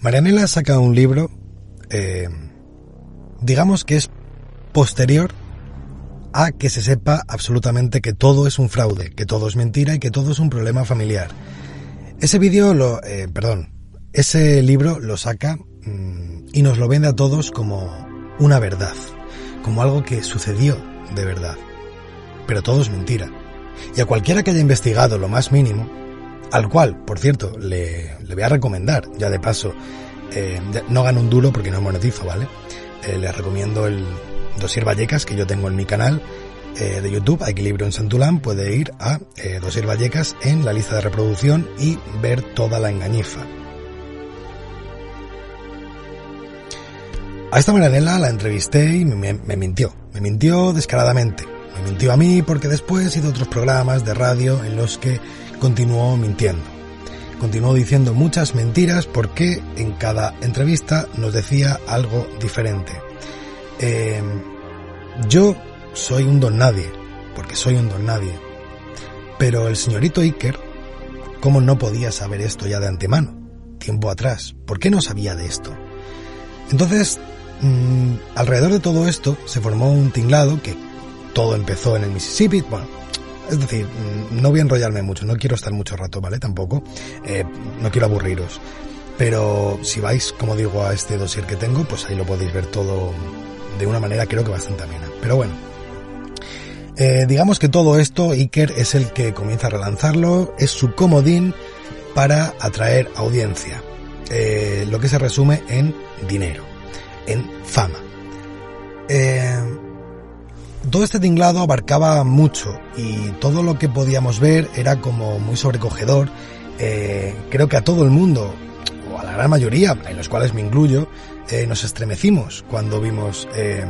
Marianela saca un libro, digamos que es posterior a que se sepa absolutamente que todo es un fraude, que todo es mentira y que todo es un problema familiar. Ese vídeo lo, eh, perdón, ese libro lo saca mm, y nos lo vende a todos como una verdad, como algo que sucedió de verdad. Pero todo es mentira. Y a cualquiera que haya investigado lo más mínimo, al cual, por cierto, le, voy a recomendar, ya de paso, eh, no gano un duro porque no monetizo, ¿vale? Eh, les recomiendo el Dosier Vallecas que yo tengo en mi canal eh, de YouTube, Equilibrio en Santulán, puede ir a Dosier Vallecas en la lista de reproducción y ver toda la engañifa. A esta Maranela la entrevisté y me, me mintió, me mintió descaradamente. Me mintió a mí porque después hizo otros programas de radio en los que continuó mintiendo. Continuó diciendo muchas mentiras porque en cada entrevista nos decía algo diferente. Eh, yo soy un don nadie, porque soy un don nadie. Pero el señorito Iker, ¿cómo no podía saber esto ya de antemano? Tiempo atrás. ¿Por qué no sabía de esto? Entonces, mm, alrededor de todo esto se formó un tinglado que todo empezó en el Mississippi. Es decir, mm, no voy a enrollarme mucho, no quiero estar mucho rato, ¿vale? Tampoco. Eh, no quiero aburriros. Pero si vais, como digo, a este dossier que tengo, pues ahí lo podéis ver todo de una manera creo que bastante amena. Pero bueno. Eh, digamos que todo esto, Iker es el que comienza a relanzarlo, es su comodín para atraer audiencia. Eh, lo que se resume en dinero, en fama. Todo este tinglado abarcaba mucho y todo lo que podíamos ver era como muy sobrecogedor. Eh, creo que a todo el mundo, o a la gran mayoría, en los cuales me incluyo, eh, nos estremecimos cuando vimos eh,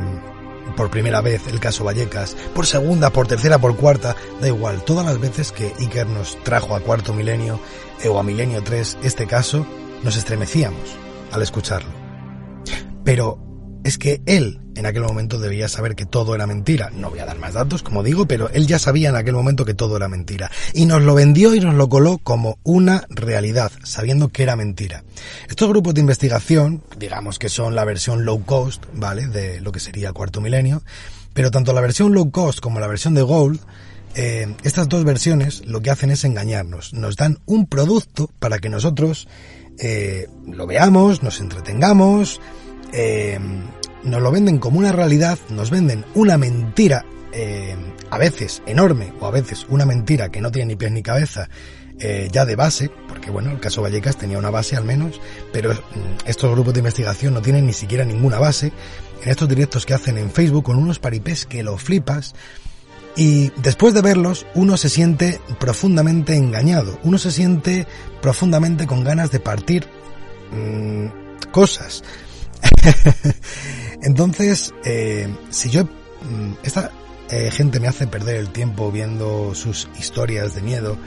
por primera vez el caso Vallecas, por segunda, por tercera, por cuarta, da igual, todas las veces que Iker nos trajo a cuarto milenio eh, o a milenio 3 este caso, nos estremecíamos al escucharlo. Pero es que él en aquel momento debía saber que todo era mentira. No voy a dar más datos, como digo, pero él ya sabía en aquel momento que todo era mentira. Y nos lo vendió y nos lo coló como una realidad, sabiendo que era mentira. Estos grupos de investigación, digamos que son la versión low cost, ¿vale? De lo que sería el cuarto milenio. Pero tanto la versión low cost como la versión de Gold, eh, estas dos versiones lo que hacen es engañarnos. Nos dan un producto para que nosotros eh, lo veamos, nos entretengamos, eh, nos lo venden como una realidad, nos venden una mentira, eh, a veces enorme o a veces una mentira que no tiene ni pies ni cabeza, eh, ya de base, porque bueno, el caso Vallecas tenía una base al menos, pero mm, estos grupos de investigación no tienen ni siquiera ninguna base. En estos directos que hacen en Facebook con unos paripés que lo flipas, y después de verlos, uno se siente profundamente engañado, uno se siente profundamente con ganas de partir mmm, cosas. <laughs> Entonces, eh, si yo, mm, esta eh, gente me hace perder el tiempo viendo sus historias de miedo,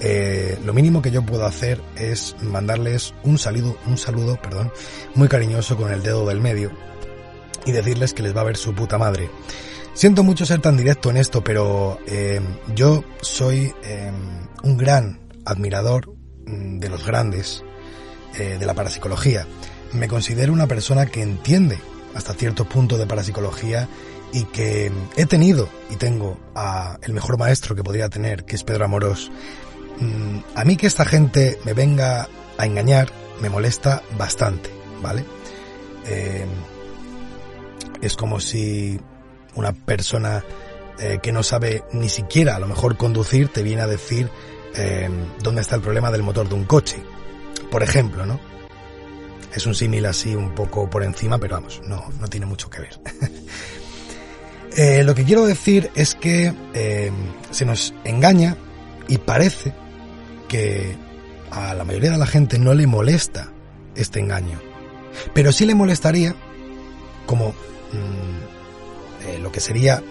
eh, lo mínimo que yo puedo hacer es mandarles un saludo, un saludo, perdón, muy cariñoso con el dedo del medio y decirles que les va a ver su puta madre. Siento mucho ser tan directo en esto, pero eh, yo soy eh, un gran admirador mm, de los grandes de la parapsicología. Me considero una persona que entiende hasta cierto punto de parapsicología y que he tenido y tengo a el mejor maestro que podría tener, que es Pedro Amorós. Mm, a mí que esta gente me venga a engañar me molesta bastante, ¿vale? Eh, es como si una persona eh, que no sabe ni siquiera a lo mejor conducir te viene a decir eh, dónde está el problema del motor de un coche. Por ejemplo, ¿no? Es un símil así un poco por encima, pero vamos, no, no tiene mucho que ver. <laughs> eh, lo que quiero decir es que eh, se nos engaña y parece que a la mayoría de la gente no le molesta este engaño. Pero sí le molestaría como mmm, eh, lo que sería,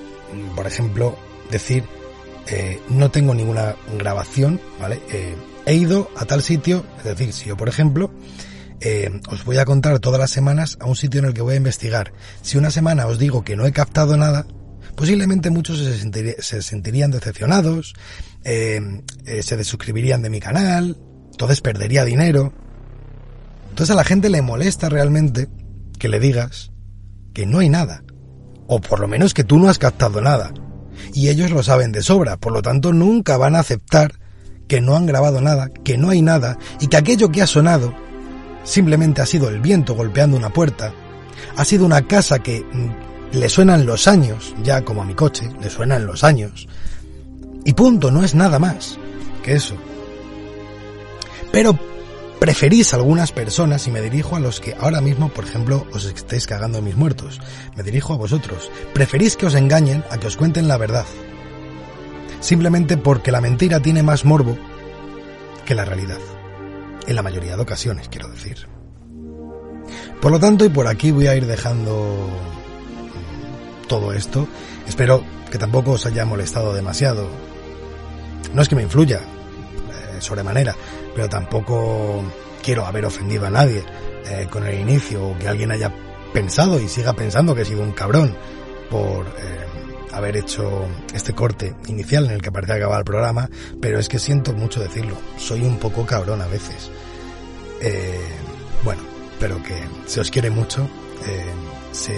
por ejemplo, decir, no tengo ninguna grabación, ¿vale? He ido a tal sitio, es decir, si yo, por ejemplo, eh, os voy a contar todas las semanas a un sitio en el que voy a investigar. Si una semana os digo que no he captado nada, posiblemente muchos se, sentir, se sentirían decepcionados, eh, eh, se desuscribirían de mi canal, entonces perdería dinero. Entonces a la gente le molesta realmente que le digas que no hay nada, o por lo menos que tú no has captado nada. Y ellos lo saben de sobra, por lo tanto nunca van a aceptar que no han grabado nada, que no hay nada, y que aquello que ha sonado simplemente ha sido el viento golpeando una puerta, ha sido una casa que mm, le suenan los años, ya como a mi coche, le suenan los años. Y punto, no es nada más que eso. Pero preferís a algunas personas, y me dirijo a los que ahora mismo, por ejemplo, os estáis cagando mis muertos, me dirijo a vosotros, preferís que os engañen a que os cuenten la verdad. Simplemente porque la mentira tiene más morbo que la realidad. En la mayoría de ocasiones, quiero decir. Por lo tanto, y por aquí voy a ir dejando todo esto. Espero que tampoco os haya molestado demasiado. No es que me influya, eh, sobremanera, pero tampoco quiero haber ofendido a nadie eh, con el inicio o que alguien haya pensado y siga pensando que he sido un cabrón por eh, haber hecho este corte inicial en el que parecía acabar el programa, pero es que siento mucho decirlo, soy un poco cabrón a veces. Eh, bueno, pero que se os quiere mucho, eh, se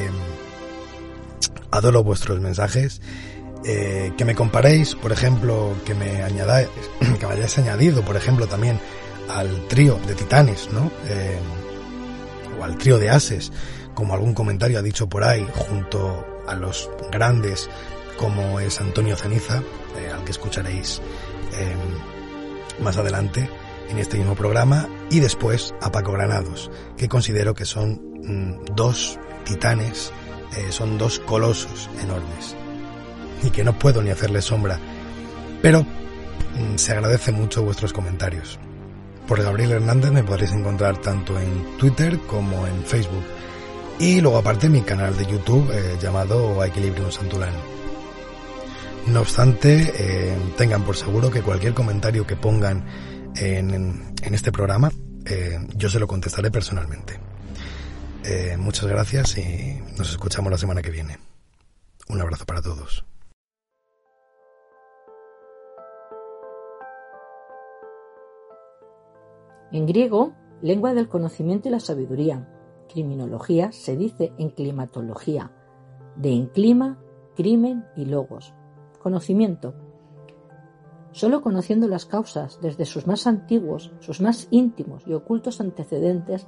adoro vuestros mensajes, eh, que me comparéis, por ejemplo, que me añadáis, <clears throat> que me hayáis añadido, por ejemplo, también al trío de titanes, ¿no? Eh, o al trío de ases, como algún comentario ha dicho por ahí, junto a los grandes como es Antonio Ceniza, eh, al que escucharéis eh, más adelante en este mismo programa, y después a Paco Granados, que considero que son mm, dos titanes, eh, son dos colosos enormes, y que no puedo ni hacerle sombra, pero mm, se agradece mucho vuestros comentarios. Por Gabriel Hernández me podréis encontrar tanto en Twitter como en Facebook. Y luego aparte mi canal de YouTube eh, llamado Equilibrium Santulán. No obstante, eh, tengan por seguro que cualquier comentario que pongan en, este programa, eh, yo se lo contestaré personalmente. muchas gracias y nos escuchamos la semana que viene. Un abrazo para todos. En griego, lengua del conocimiento y la sabiduría, criminología se dice en climatología, de en clima, crimen y logos, conocimiento. Solo conociendo las causas desde sus más antiguos, sus más íntimos y ocultos antecedentes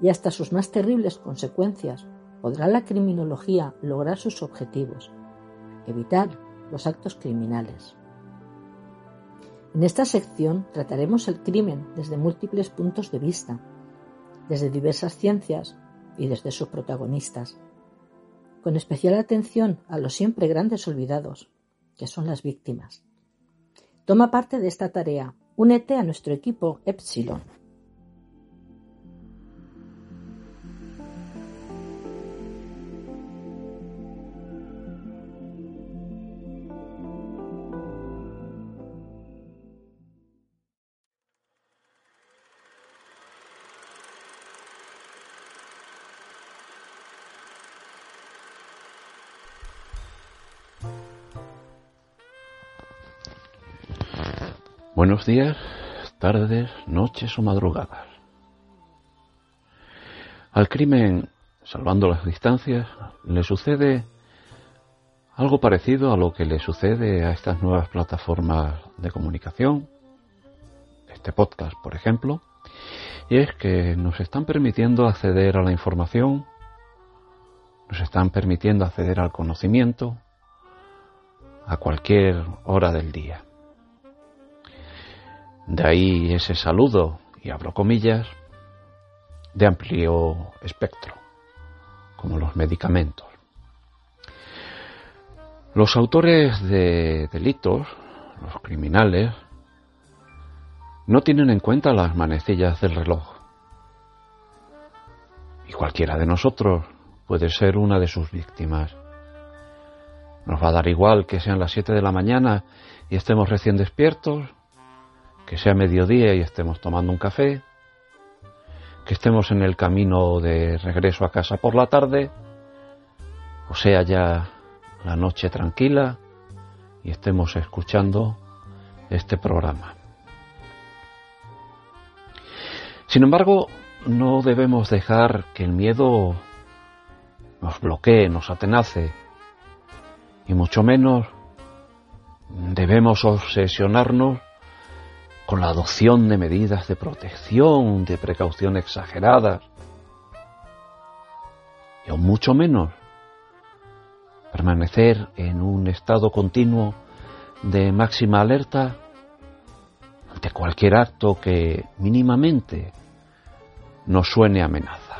y hasta sus más terribles consecuencias, podrá la criminología lograr sus objetivos, evitar los actos criminales. En esta sección trataremos el crimen desde múltiples puntos de vista, desde diversas ciencias y desde sus protagonistas, con especial atención a los siempre grandes olvidados, que son las víctimas. Toma parte de esta tarea, únete a nuestro equipo Epsilon. Buenos días, tardes, noches o madrugadas. Al crimen, salvando las distancias, le sucede algo parecido a lo que le sucede a estas nuevas plataformas de comunicación, este podcast, por ejemplo, y es que nos están permitiendo acceder a la información, nos están permitiendo acceder al conocimiento a cualquier hora del día. De ahí ese saludo, y abro comillas, de amplio espectro, como los medicamentos. Los autores de delitos, los criminales, no tienen en cuenta las manecillas del reloj. Y cualquiera de nosotros puede ser una de sus víctimas. Nos va a dar igual que sean las 7 de la mañana y estemos recién despiertos que sea mediodía y estemos tomando un café, que estemos en el camino de regreso a casa por la tarde, o sea ya la noche tranquila y estemos escuchando este programa. Sin embargo, no debemos dejar que el miedo nos bloquee, nos atenace, y mucho menos debemos obsesionarnos con la adopción de medidas de protección, de precaución exageradas, y aún mucho menos permanecer en un estado continuo de máxima alerta ante cualquier acto que mínimamente nos suene amenaza.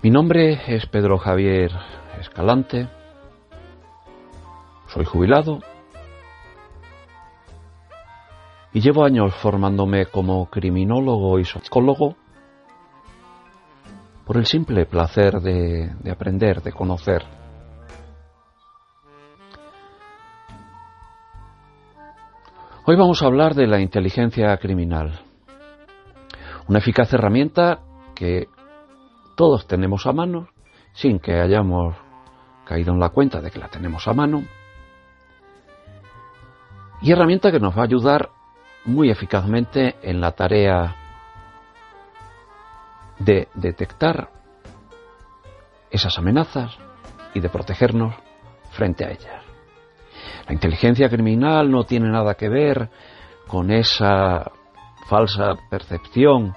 Mi nombre es Pedro Javier Escalante, soy jubilado y llevo años formándome como criminólogo y psicólogo por el simple placer de, de aprender, de conocer. Hoy vamos a hablar de la inteligencia criminal, una eficaz herramienta que todos tenemos a mano sin que hayamos caído en la cuenta de que la tenemos a mano y herramienta que nos va a ayudar muy eficazmente en la tarea de detectar esas amenazas y de protegernos frente a ellas. La inteligencia criminal no tiene nada que ver con esa falsa percepción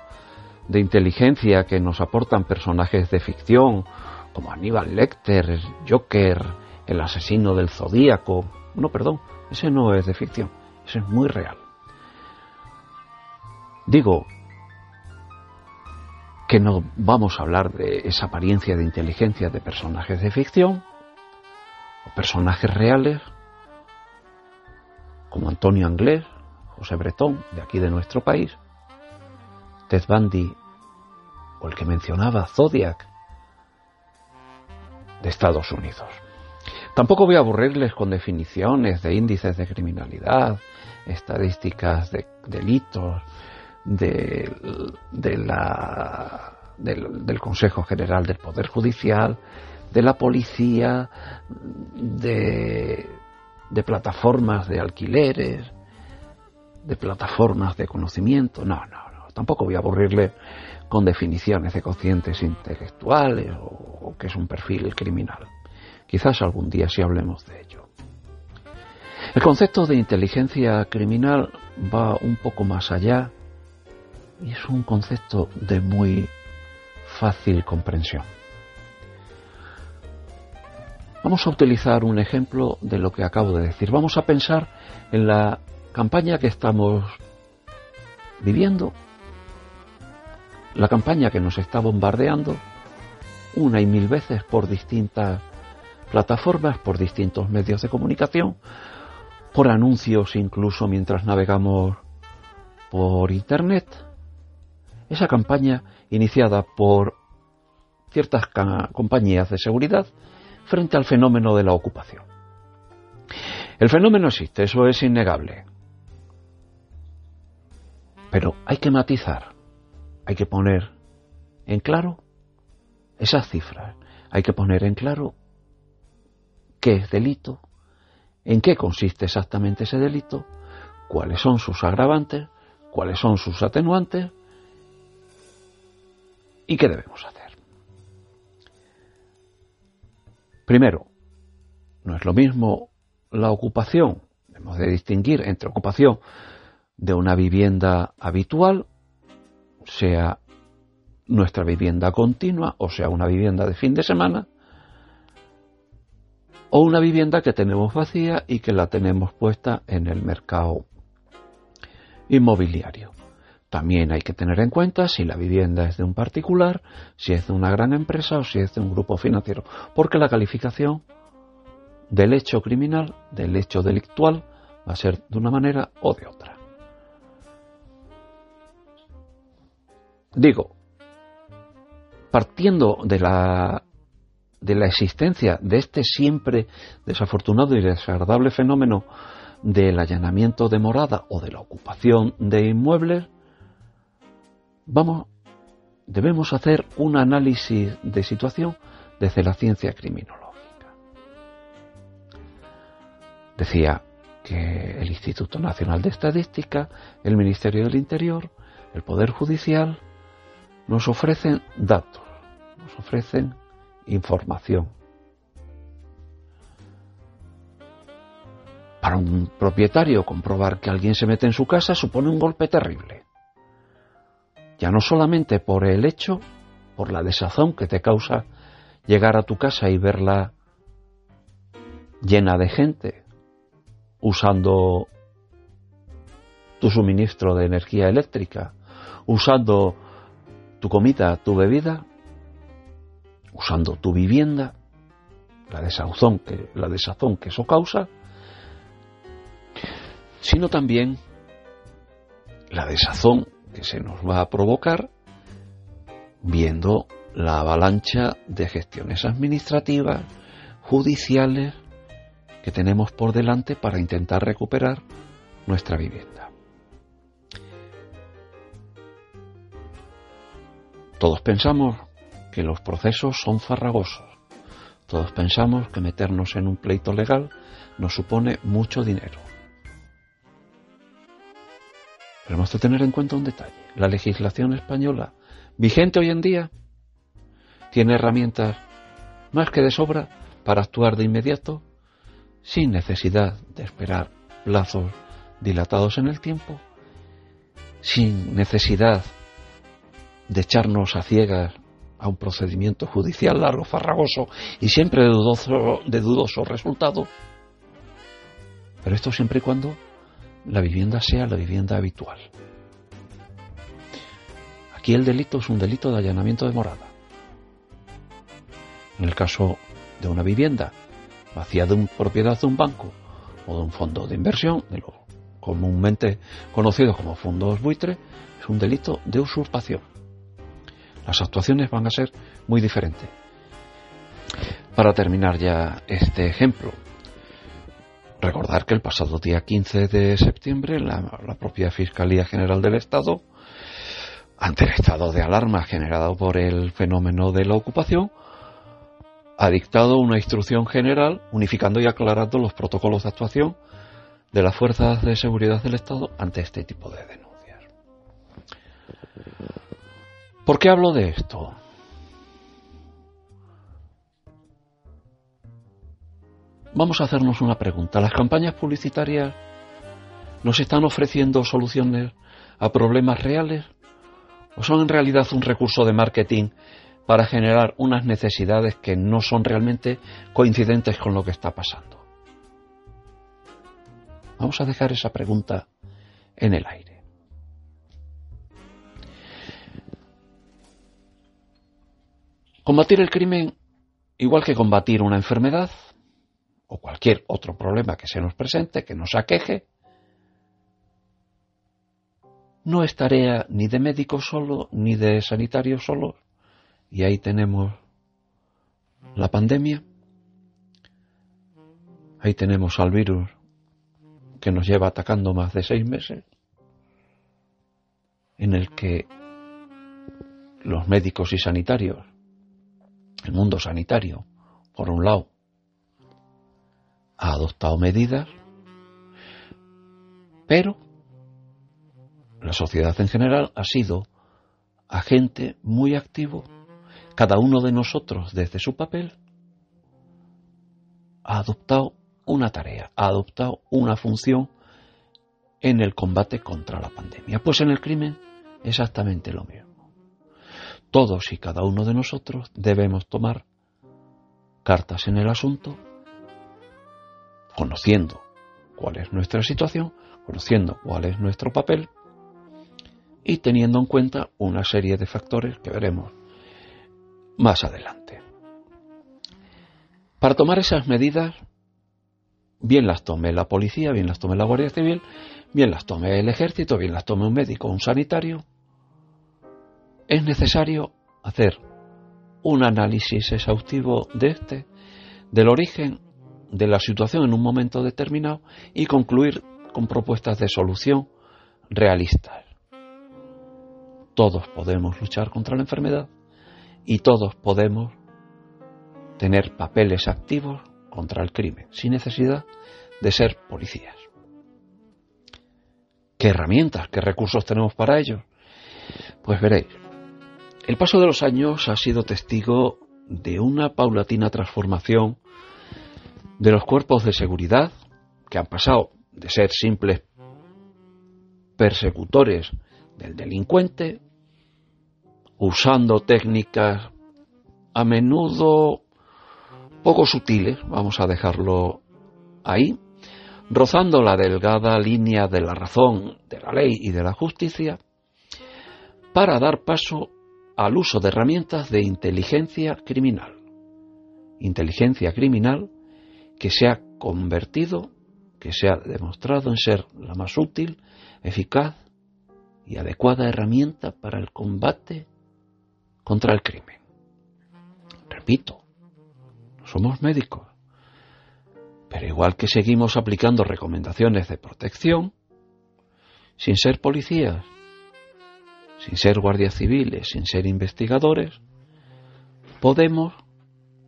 de inteligencia que nos aportan personajes de ficción como Aníbal Lecter, Joker, el asesino del zodíaco. No, perdón, ese no es de ficción, ese es muy real. Digo que no vamos a hablar de esa apariencia de inteligencia de personajes de ficción o personajes reales como Antonio Anglés, José Bretón, de aquí de nuestro país, Ted Bundy o el que mencionaba Zodiac de Estados Unidos. Tampoco voy a aburrirles con definiciones de índices de criminalidad, estadísticas de delitos, de, la, del, Consejo General del Poder Judicial, de la policía, de, plataformas de alquileres, de plataformas de conocimiento. No, no, no. Tampoco voy a aburrirle con definiciones de cocientes intelectuales o, o que es un perfil criminal. Quizás algún día sí hablemos de ello. El concepto de inteligencia criminal va un poco más allá y es un concepto de muy fácil comprensión. Vamos a utilizar un ejemplo de lo que acabo de decir. Vamos a pensar en la campaña que estamos viviendo, la campaña que nos está bombardeando una y mil veces por distintas plataformas, por distintos medios de comunicación, por anuncios incluso mientras navegamos por Internet. Esa campaña iniciada por ciertas compañías de seguridad frente al fenómeno de la ocupación. El fenómeno existe, eso es innegable. Pero hay que matizar, hay que poner en claro esas cifras, hay que poner en claro qué es delito, en qué consiste exactamente ese delito, cuáles son sus agravantes, cuáles son sus atenuantes y qué debemos hacer. Primero, no es lo mismo la ocupación, debemos de distinguir entre ocupación de una vivienda habitual, sea nuestra vivienda continua o sea una vivienda de fin de semana, o una vivienda que tenemos vacía y que la tenemos puesta en el mercado inmobiliario. También hay que tener en cuenta si la vivienda es de un particular, si es de una gran empresa o si es de un grupo financiero, porque la calificación del hecho criminal, del hecho delictual, va a ser de una manera o de otra. Digo, partiendo de la, de la existencia de este siempre desafortunado y desagradable fenómeno del allanamiento de morada o de la ocupación de inmuebles, vamos, debemos hacer un análisis de situación desde la ciencia criminológica. Decía que el Instituto Nacional de Estadística, el Ministerio del Interior, el Poder Judicial, nos ofrecen datos, nos ofrecen información. Para un propietario comprobar que alguien se mete en su casa supone un golpe terrible ya no solamente por el hecho, por la desazón que te causa llegar a tu casa y verla llena de gente usando tu suministro de energía eléctrica, usando tu comida, tu bebida, usando tu vivienda, la desazón que, la desazón que eso causa, sino también la desazón que se nos va a provocar viendo la avalancha de gestiones administrativas, judiciales, que tenemos por delante para intentar recuperar nuestra vivienda. Todos pensamos que los procesos son farragosos. Todos pensamos que meternos en un pleito legal nos supone mucho dinero. Pero hemos de tener en cuenta un detalle. La legislación española, vigente hoy en día, tiene herramientas más que de sobra para actuar de inmediato, sin necesidad de esperar plazos dilatados en el tiempo, sin necesidad de echarnos a ciegas a un procedimiento judicial largo, farragoso y siempre de dudoso, de dudoso resultado. Pero esto siempre y cuando la vivienda sea la vivienda habitual. Aquí el delito es un delito de allanamiento de morada. En el caso de una vivienda vacía de propiedad de un banco o de un fondo de inversión, de lo comúnmente conocido como fondos buitre, es un delito de usurpación. Las actuaciones van a ser muy diferentes. Para terminar ya este ejemplo, recordar que el pasado día 15 de septiembre la, propia Fiscalía General del Estado, ante el estado de alarma generado por el fenómeno de la ocupación, ha dictado una instrucción general unificando y aclarando los protocolos de actuación de las fuerzas de seguridad del Estado ante este tipo de denuncias. ¿Por qué hablo de esto? Vamos a hacernos una pregunta. ¿Las campañas publicitarias nos están ofreciendo soluciones a problemas reales? ¿O son en realidad un recurso de marketing para generar unas necesidades que no son realmente coincidentes con lo que está pasando? Vamos a dejar esa pregunta en el aire. Combatir el crimen, igual que combatir una enfermedad o cualquier otro problema que se nos presente, que nos aqueje, no es tarea ni de médicos solo, ni de sanitarios solo. Y ahí tenemos la pandemia. Ahí tenemos al virus que nos lleva atacando más de seis meses, en el que los médicos y sanitarios, el mundo sanitario, por un lado, ha adoptado medidas, pero la sociedad en general ha sido agente muy activo, cada uno de nosotros desde su papel ha adoptado una tarea, ha adoptado una función en el combate contra la pandemia. Pues en el crimen exactamente lo mismo. Todos y cada uno de nosotros debemos tomar cartas en el asunto, conociendo cuál es nuestra situación, conociendo cuál es nuestro papel y teniendo en cuenta una serie de factores que veremos más adelante. Para tomar esas medidas bien las tome la policía, bien las tome la Guardia Civil, bien las tome el ejército, bien las tome un médico, un sanitario, es necesario hacer un análisis exhaustivo de este, del origen de la situación en un momento determinado y concluir con propuestas de solución realistas. Todos podemos luchar contra la enfermedad y todos podemos tener papeles activos contra el crimen, sin necesidad de ser policías. ¿Qué herramientas, qué recursos tenemos para ello? Pues veréis, el paso de los años ha sido testigo de una paulatina transformación de los cuerpos de seguridad que han pasado de ser simples persecutores del delincuente, usando técnicas a menudo poco sutiles, vamos a dejarlo ahí, rozando la delgada línea de la razón, de la ley y de la justicia, para dar paso al uso de herramientas de inteligencia criminal. Inteligencia criminal que se ha convertido, que se ha demostrado en ser la más útil, eficaz y adecuada herramienta para el combate contra el crimen. Repito, somos médicos. Pero igual que seguimos aplicando recomendaciones de protección, sin ser policías, sin ser guardias civiles, sin ser investigadores, podemos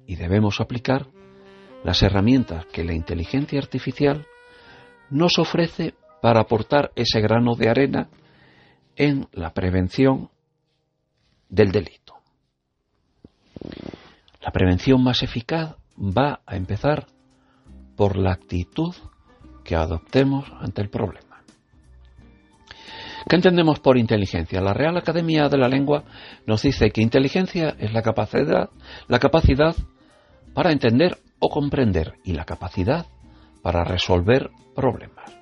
y debemos aplicar las herramientas que la inteligencia artificial nos ofrece para aportar ese grano de arena en la prevención del delito. La prevención más eficaz va a empezar por la actitud que adoptemos ante el problema. ¿Qué entendemos por inteligencia? La Real Academia de la Lengua nos dice que inteligencia es la capacidad, la capacidad para entender comprender y la capacidad para resolver problemas.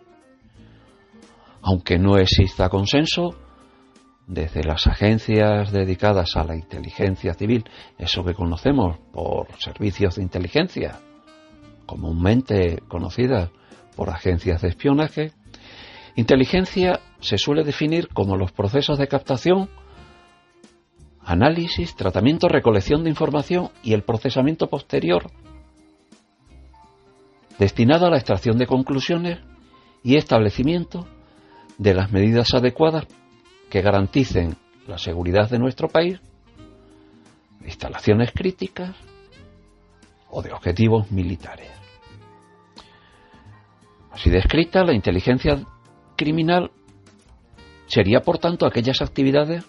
Aunque no exista consenso, desde las agencias dedicadas a la inteligencia civil, eso que conocemos por servicios de inteligencia, comúnmente conocidas por agencias de espionaje, inteligencia se suele definir como los procesos de captación, análisis, tratamiento, recolección de información y el procesamiento posterior destinado a la extracción de conclusiones y establecimiento de las medidas adecuadas que garanticen la seguridad de nuestro país, instalaciones críticas o de objetivos militares. Así descrita, la inteligencia criminal sería, por tanto, aquellas actividades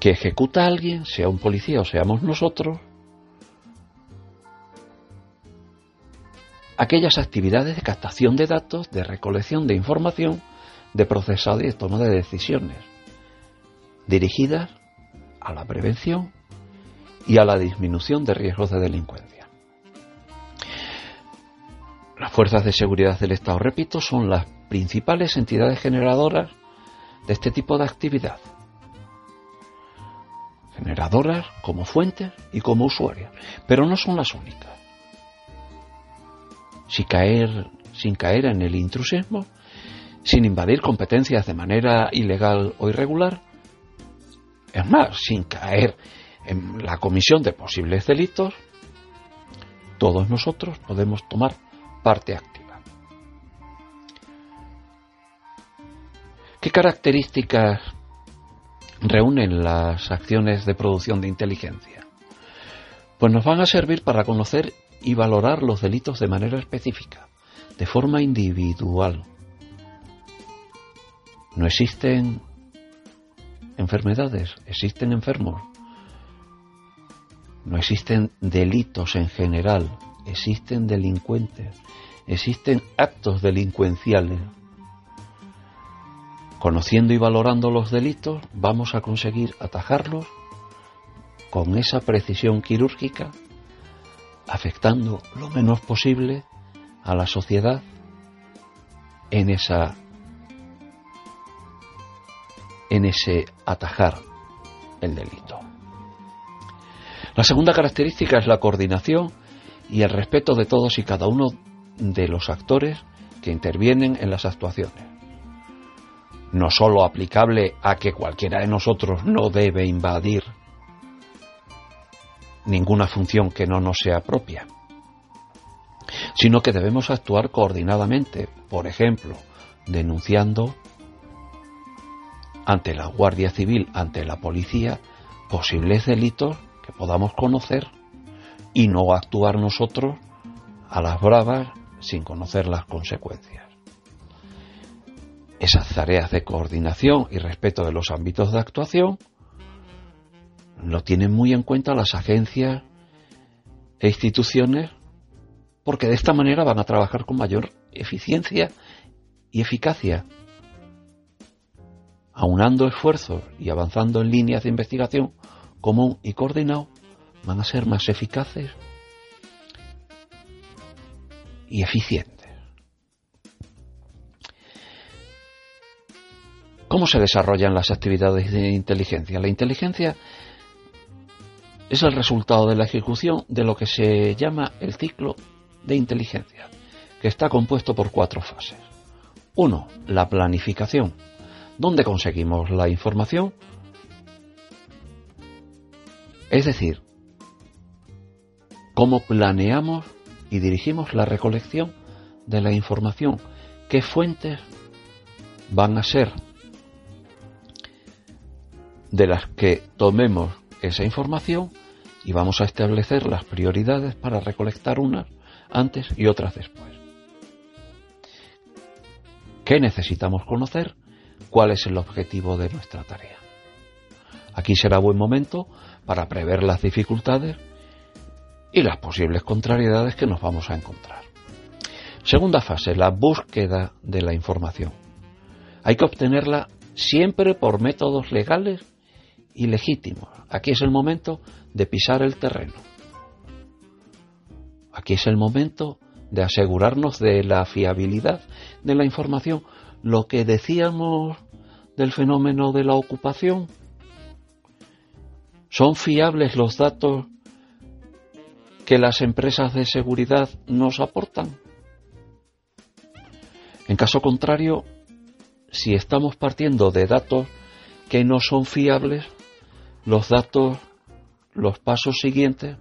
que ejecuta alguien, sea un policía o seamos nosotros, aquellas actividades de captación de datos, de recolección de información, de procesado y de toma de decisiones, dirigidas a la prevención y a la disminución de riesgos de delincuencia. Las fuerzas de seguridad del Estado, repito, son las principales entidades generadoras de este tipo de actividad. Generadoras como fuentes y como usuarias, pero no son las únicas sin caer, sin caer en el intrusismo, sin invadir competencias de manera ilegal o irregular, es más, sin caer en la comisión de posibles delitos, todos nosotros podemos tomar parte activa. ¿Qué características reúnen las acciones de producción de inteligencia? Pues nos van a servir para conocer y valorar los delitos de manera específica, de forma individual. No existen enfermedades, existen enfermos. No existen delitos en general, existen delincuentes, existen actos delincuenciales. Conociendo y valorando los delitos, vamos a conseguir atajarlos con esa precisión quirúrgica afectando lo menos posible a la sociedad en esa en ese atajar el delito. La segunda característica es la coordinación y el respeto de todos y cada uno de los actores que intervienen en las actuaciones. No sólo aplicable a que cualquiera de nosotros no debe invadir ninguna función que no nos sea propia, sino que debemos actuar coordinadamente, por ejemplo, denunciando ante la Guardia Civil, ante la policía, posibles delitos que podamos conocer y no actuar nosotros a las bravas sin conocer las consecuencias. Esas tareas de coordinación y respeto de los ámbitos de actuación lo tienen muy en cuenta las agencias e instituciones porque de esta manera van a trabajar con mayor eficiencia y eficacia, aunando esfuerzos y avanzando en líneas de investigación común y coordinado, van a ser más eficaces y eficientes. ¿Cómo se desarrollan las actividades de inteligencia? La inteligencia es el resultado de la ejecución de lo que se llama el ciclo de inteligencia, que está compuesto por cuatro fases. Uno, la planificación. ¿Dónde conseguimos la información? Es decir, cómo planeamos y dirigimos la recolección de la información, qué fuentes van a ser de las que tomemos esa información y vamos a establecer las prioridades para recolectar unas antes y otras después. ¿Qué necesitamos conocer? ¿Cuál es el objetivo de nuestra tarea? Aquí será buen momento para prever las dificultades y las posibles contrariedades que nos vamos a encontrar. Segunda fase, la búsqueda de la información. Hay que obtenerla siempre por métodos legales y legítimos. Aquí es el momento de pisar el terreno. Aquí es el momento de asegurarnos de la fiabilidad de la información. Lo que decíamos del fenómeno de la ocupación. ¿Son fiables los datos que las empresas de seguridad nos aportan? En caso contrario, si estamos partiendo de datos que no son fiables, los datos, los pasos siguientes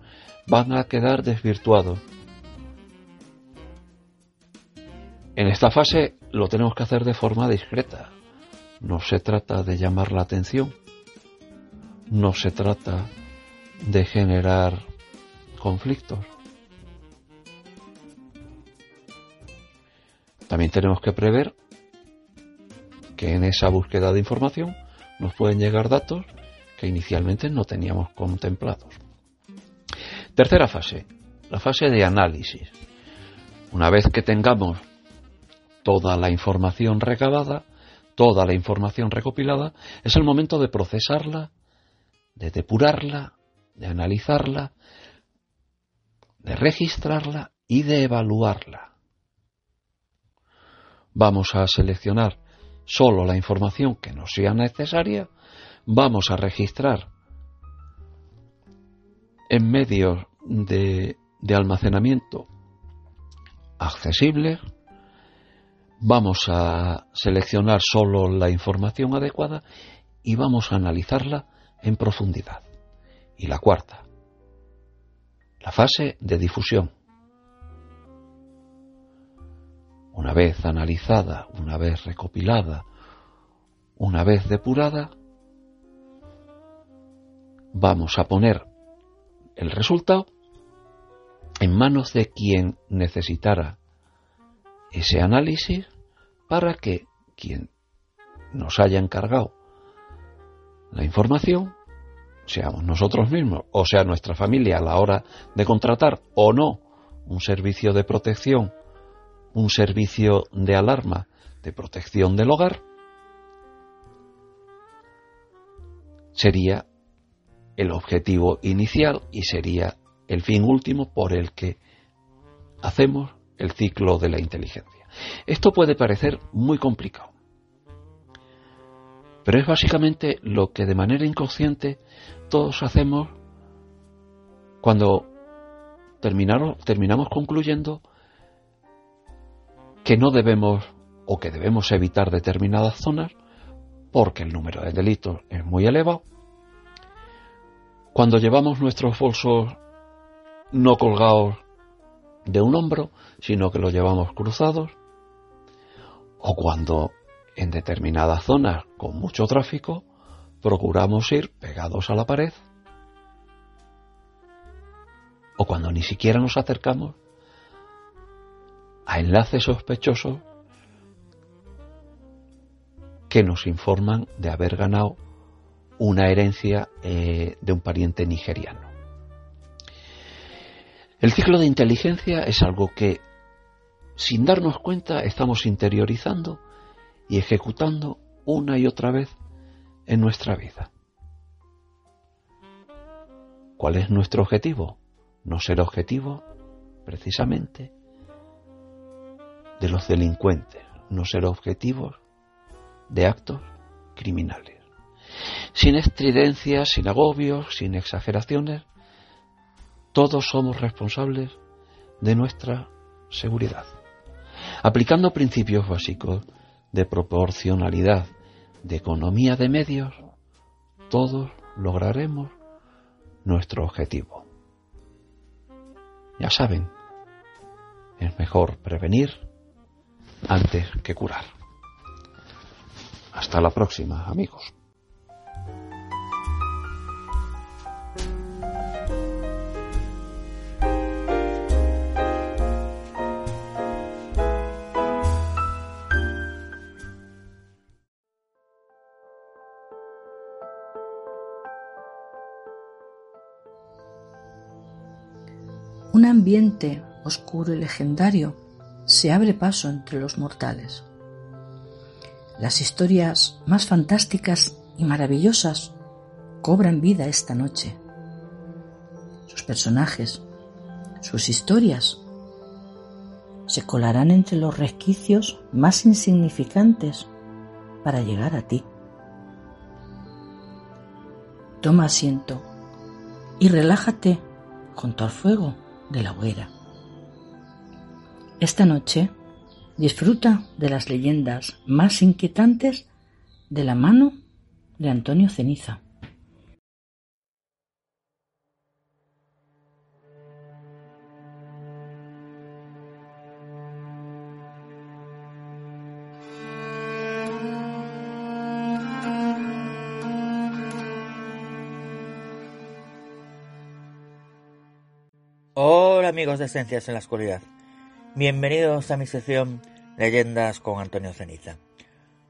van a quedar desvirtuados. En esta fase lo tenemos que hacer de forma discreta. No se trata de llamar la atención. No se trata de generar conflictos. También tenemos que prever que en esa búsqueda de información nos pueden llegar datos que inicialmente no teníamos contemplados. Tercera fase, la fase de análisis. Una vez que tengamos toda la información recabada, toda la información recopilada, es el momento de procesarla, de depurarla, de analizarla, de registrarla y de evaluarla vamos a seleccionar solo la información que nos sea necesaria, vamos a registrar en medios de, almacenamiento accesibles, vamos a seleccionar solo la información adecuada y vamos a analizarla en profundidad. Y la cuarta, la fase de difusión. una vez analizada, una vez recopilada, una vez depurada, vamos a poner el resultado en manos de quien necesitara ese análisis para que quien nos haya encargado la información, seamos nosotros mismos o sea nuestra familia a la hora de contratar o no un servicio de protección un servicio de alarma de protección del hogar, sería el objetivo inicial y sería el fin último por el que hacemos el ciclo de la inteligencia. Esto puede parecer muy complicado, pero es básicamente lo que de manera inconsciente todos hacemos cuando terminamos concluyendo que no debemos o que debemos evitar determinadas zonas porque el número de delitos es muy elevado. Cuando llevamos nuestros bolsos no colgados de un hombro, sino que los llevamos cruzados, o cuando en determinadas zonas con mucho tráfico procuramos ir pegados a la pared, o cuando ni siquiera nos acercamos a enlaces sospechosos que nos informan de haber ganado una herencia eh, de un pariente nigeriano. El ciclo de inteligencia es algo que, sin darnos cuenta, estamos interiorizando y ejecutando una y otra vez en nuestra vida. ¿Cuál es nuestro objetivo? No ser objetivo, precisamente, de los delincuentes, no ser objetivos de actos criminales. Sin estridencias, sin agobios, sin exageraciones, todos somos responsables de nuestra seguridad. Aplicando principios básicos de proporcionalidad, de economía de medios, todos lograremos nuestro objetivo. Ya saben, es mejor prevenir antes que curar. Hasta la próxima, amigos. Oscuro y legendario se abre paso entre los mortales. Las historias más fantásticas y maravillosas cobran vida esta noche. Sus personajes, sus historias, se colarán entre los resquicios más insignificantes para llegar a ti. Toma asiento y relájate junto al fuego de la hoguera. Esta noche disfruta de las leyendas más inquietantes de la mano de Antonio Ceniza. De Esencias en la Oscuridad. Bienvenidos a mi sección Leyendas con Antonio Ceniza.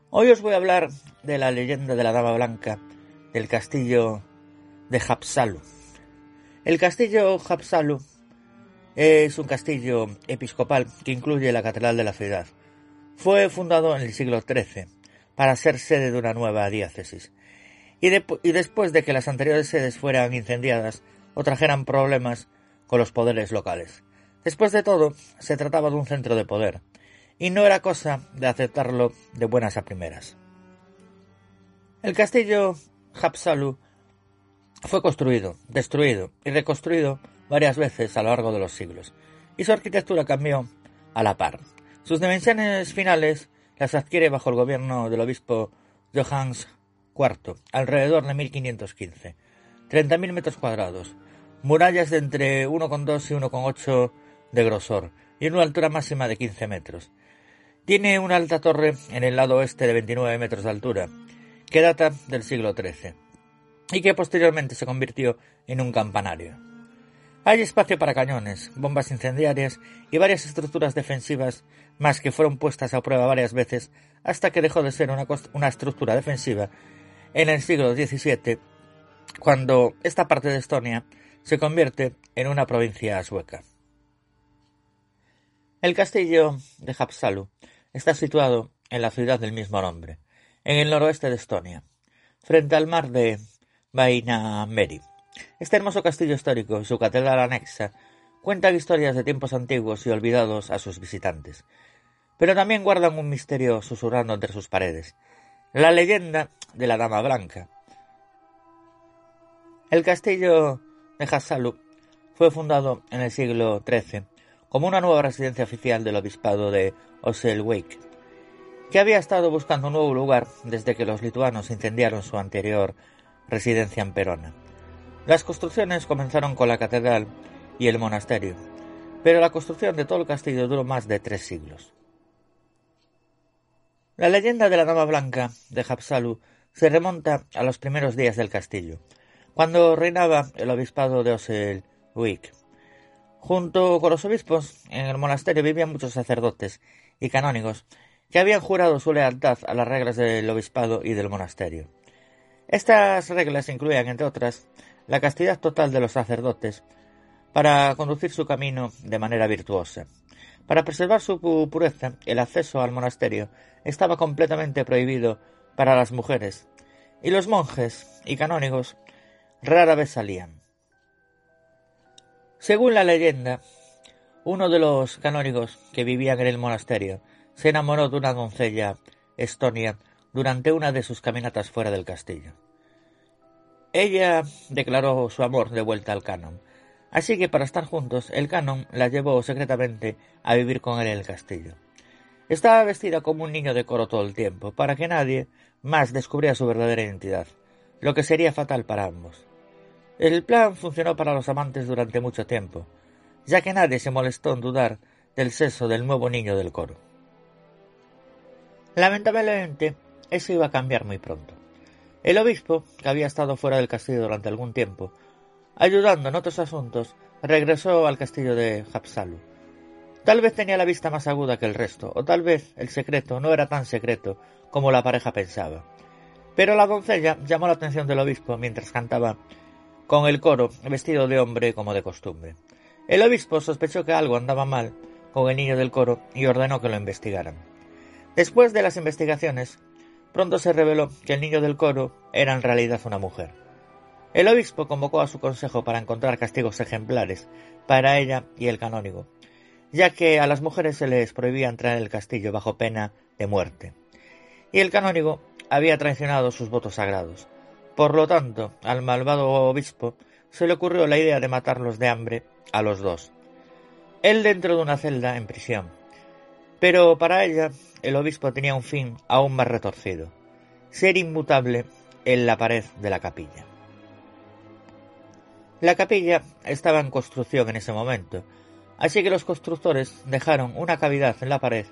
Hoy os voy a hablar de la leyenda de la Dama Blanca del castillo de Hapsalu. El castillo Hapsalu es un castillo episcopal que incluye la catedral de la ciudad. Fue fundado en el siglo XIII para ser sede de una nueva diócesis. Y, y después de que las anteriores sedes fueran incendiadas o trajeran problemas con los poderes locales. Después de todo, se trataba de un centro de poder, y no era cosa de aceptarlo de buenas a primeras. El castillo Hapsalu fue construido, destruido y reconstruido varias veces a lo largo de los siglos, y su arquitectura cambió a la par. Sus dimensiones finales las adquiere bajo el gobierno del obispo Johannes IV, alrededor de 1515. 30.000 metros cuadrados, murallas de entre 1,2 y 1,8 de grosor y una altura máxima de 15 metros. Tiene una alta torre en el lado oeste de 29 metros de altura, que data del siglo XIII, y que posteriormente se convirtió en un campanario. Hay espacio para cañones, bombas incendiarias y varias estructuras defensivas más que fueron puestas a prueba varias veces hasta que dejó de ser una, una estructura defensiva en el siglo XVII, cuando esta parte de Estonia se convierte en una provincia sueca. El castillo de Hapsalu está situado en la ciudad del mismo nombre, en el noroeste de Estonia, frente al mar de Vainameri. Este hermoso castillo histórico y su catedral anexa cuentan historias de tiempos antiguos y olvidados a sus visitantes, pero también guardan un misterio susurrando entre sus paredes, la leyenda de la Dama Blanca. El castillo de Hapsalu fue fundado en el siglo XIII como una nueva residencia oficial del obispado de Oselwijk, que había estado buscando un nuevo lugar desde que los lituanos incendiaron su anterior residencia en Perona. Las construcciones comenzaron con la catedral y el monasterio, pero la construcción de todo el castillo duró más de tres siglos. La leyenda de la Dama Blanca de Hapsalu se remonta a los primeros días del castillo, cuando reinaba el obispado de Oselwijk. Junto con los obispos, en el monasterio vivían muchos sacerdotes y canónigos que habían jurado su lealtad a las reglas del obispado y del monasterio. Estas reglas incluían, entre otras, la castidad total de los sacerdotes para conducir su camino de manera virtuosa. Para preservar su pureza, el acceso al monasterio estaba completamente prohibido para las mujeres, y los monjes y canónigos rara vez salían. Según la leyenda, uno de los canónigos que vivían en el monasterio se enamoró de una doncella estonia durante una de sus caminatas fuera del castillo. Ella declaró su amor de vuelta al canon, así que para estar juntos el canon la llevó secretamente a vivir con él en el castillo. Estaba vestida como un niño de coro todo el tiempo, para que nadie más descubriera su verdadera identidad, lo que sería fatal para ambos. El plan funcionó para los amantes durante mucho tiempo, ya que nadie se molestó en dudar del sexo del nuevo niño del coro. Lamentablemente, eso iba a cambiar muy pronto. El obispo, que había estado fuera del castillo durante algún tiempo, ayudando en otros asuntos, regresó al castillo de Hapsalu. Tal vez tenía la vista más aguda que el resto, o tal vez el secreto no era tan secreto como la pareja pensaba. Pero la doncella llamó la atención del obispo mientras cantaba con el coro, vestido de hombre como de costumbre. El obispo sospechó que algo andaba mal con el niño del coro y ordenó que lo investigaran. Después de las investigaciones, pronto se reveló que el niño del coro era en realidad una mujer. El obispo convocó a su consejo para encontrar castigos ejemplares para ella y el canónigo, ya que a las mujeres se les prohibía entrar en el castillo bajo pena de muerte. Y el canónigo había traicionado sus votos sagrados, por lo tanto, al malvado obispo se le ocurrió la idea de matarlos de hambre a los dos. Él dentro de una celda en prisión. Pero para ella el obispo tenía un fin aún más retorcido, ser inmutable en la pared de la capilla. La capilla estaba en construcción en ese momento, así que los constructores dejaron una cavidad en la pared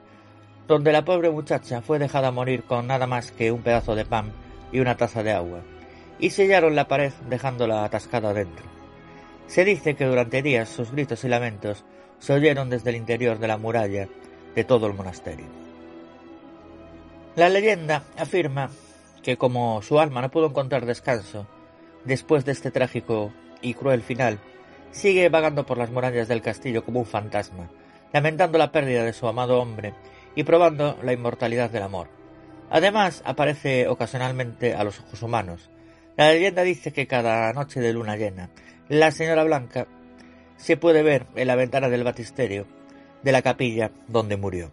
donde la pobre muchacha fue dejada morir con nada más que un pedazo de pan y una taza de agua y sellaron la pared dejándola atascada dentro. Se dice que durante días sus gritos y lamentos se oyeron desde el interior de la muralla de todo el monasterio. La leyenda afirma que como su alma no pudo encontrar descanso después de este trágico y cruel final, sigue vagando por las murallas del castillo como un fantasma, lamentando la pérdida de su amado hombre y probando la inmortalidad del amor. Además, aparece ocasionalmente a los ojos humanos. La leyenda dice que cada noche de luna llena, la señora Blanca se puede ver en la ventana del batisterio de la capilla donde murió.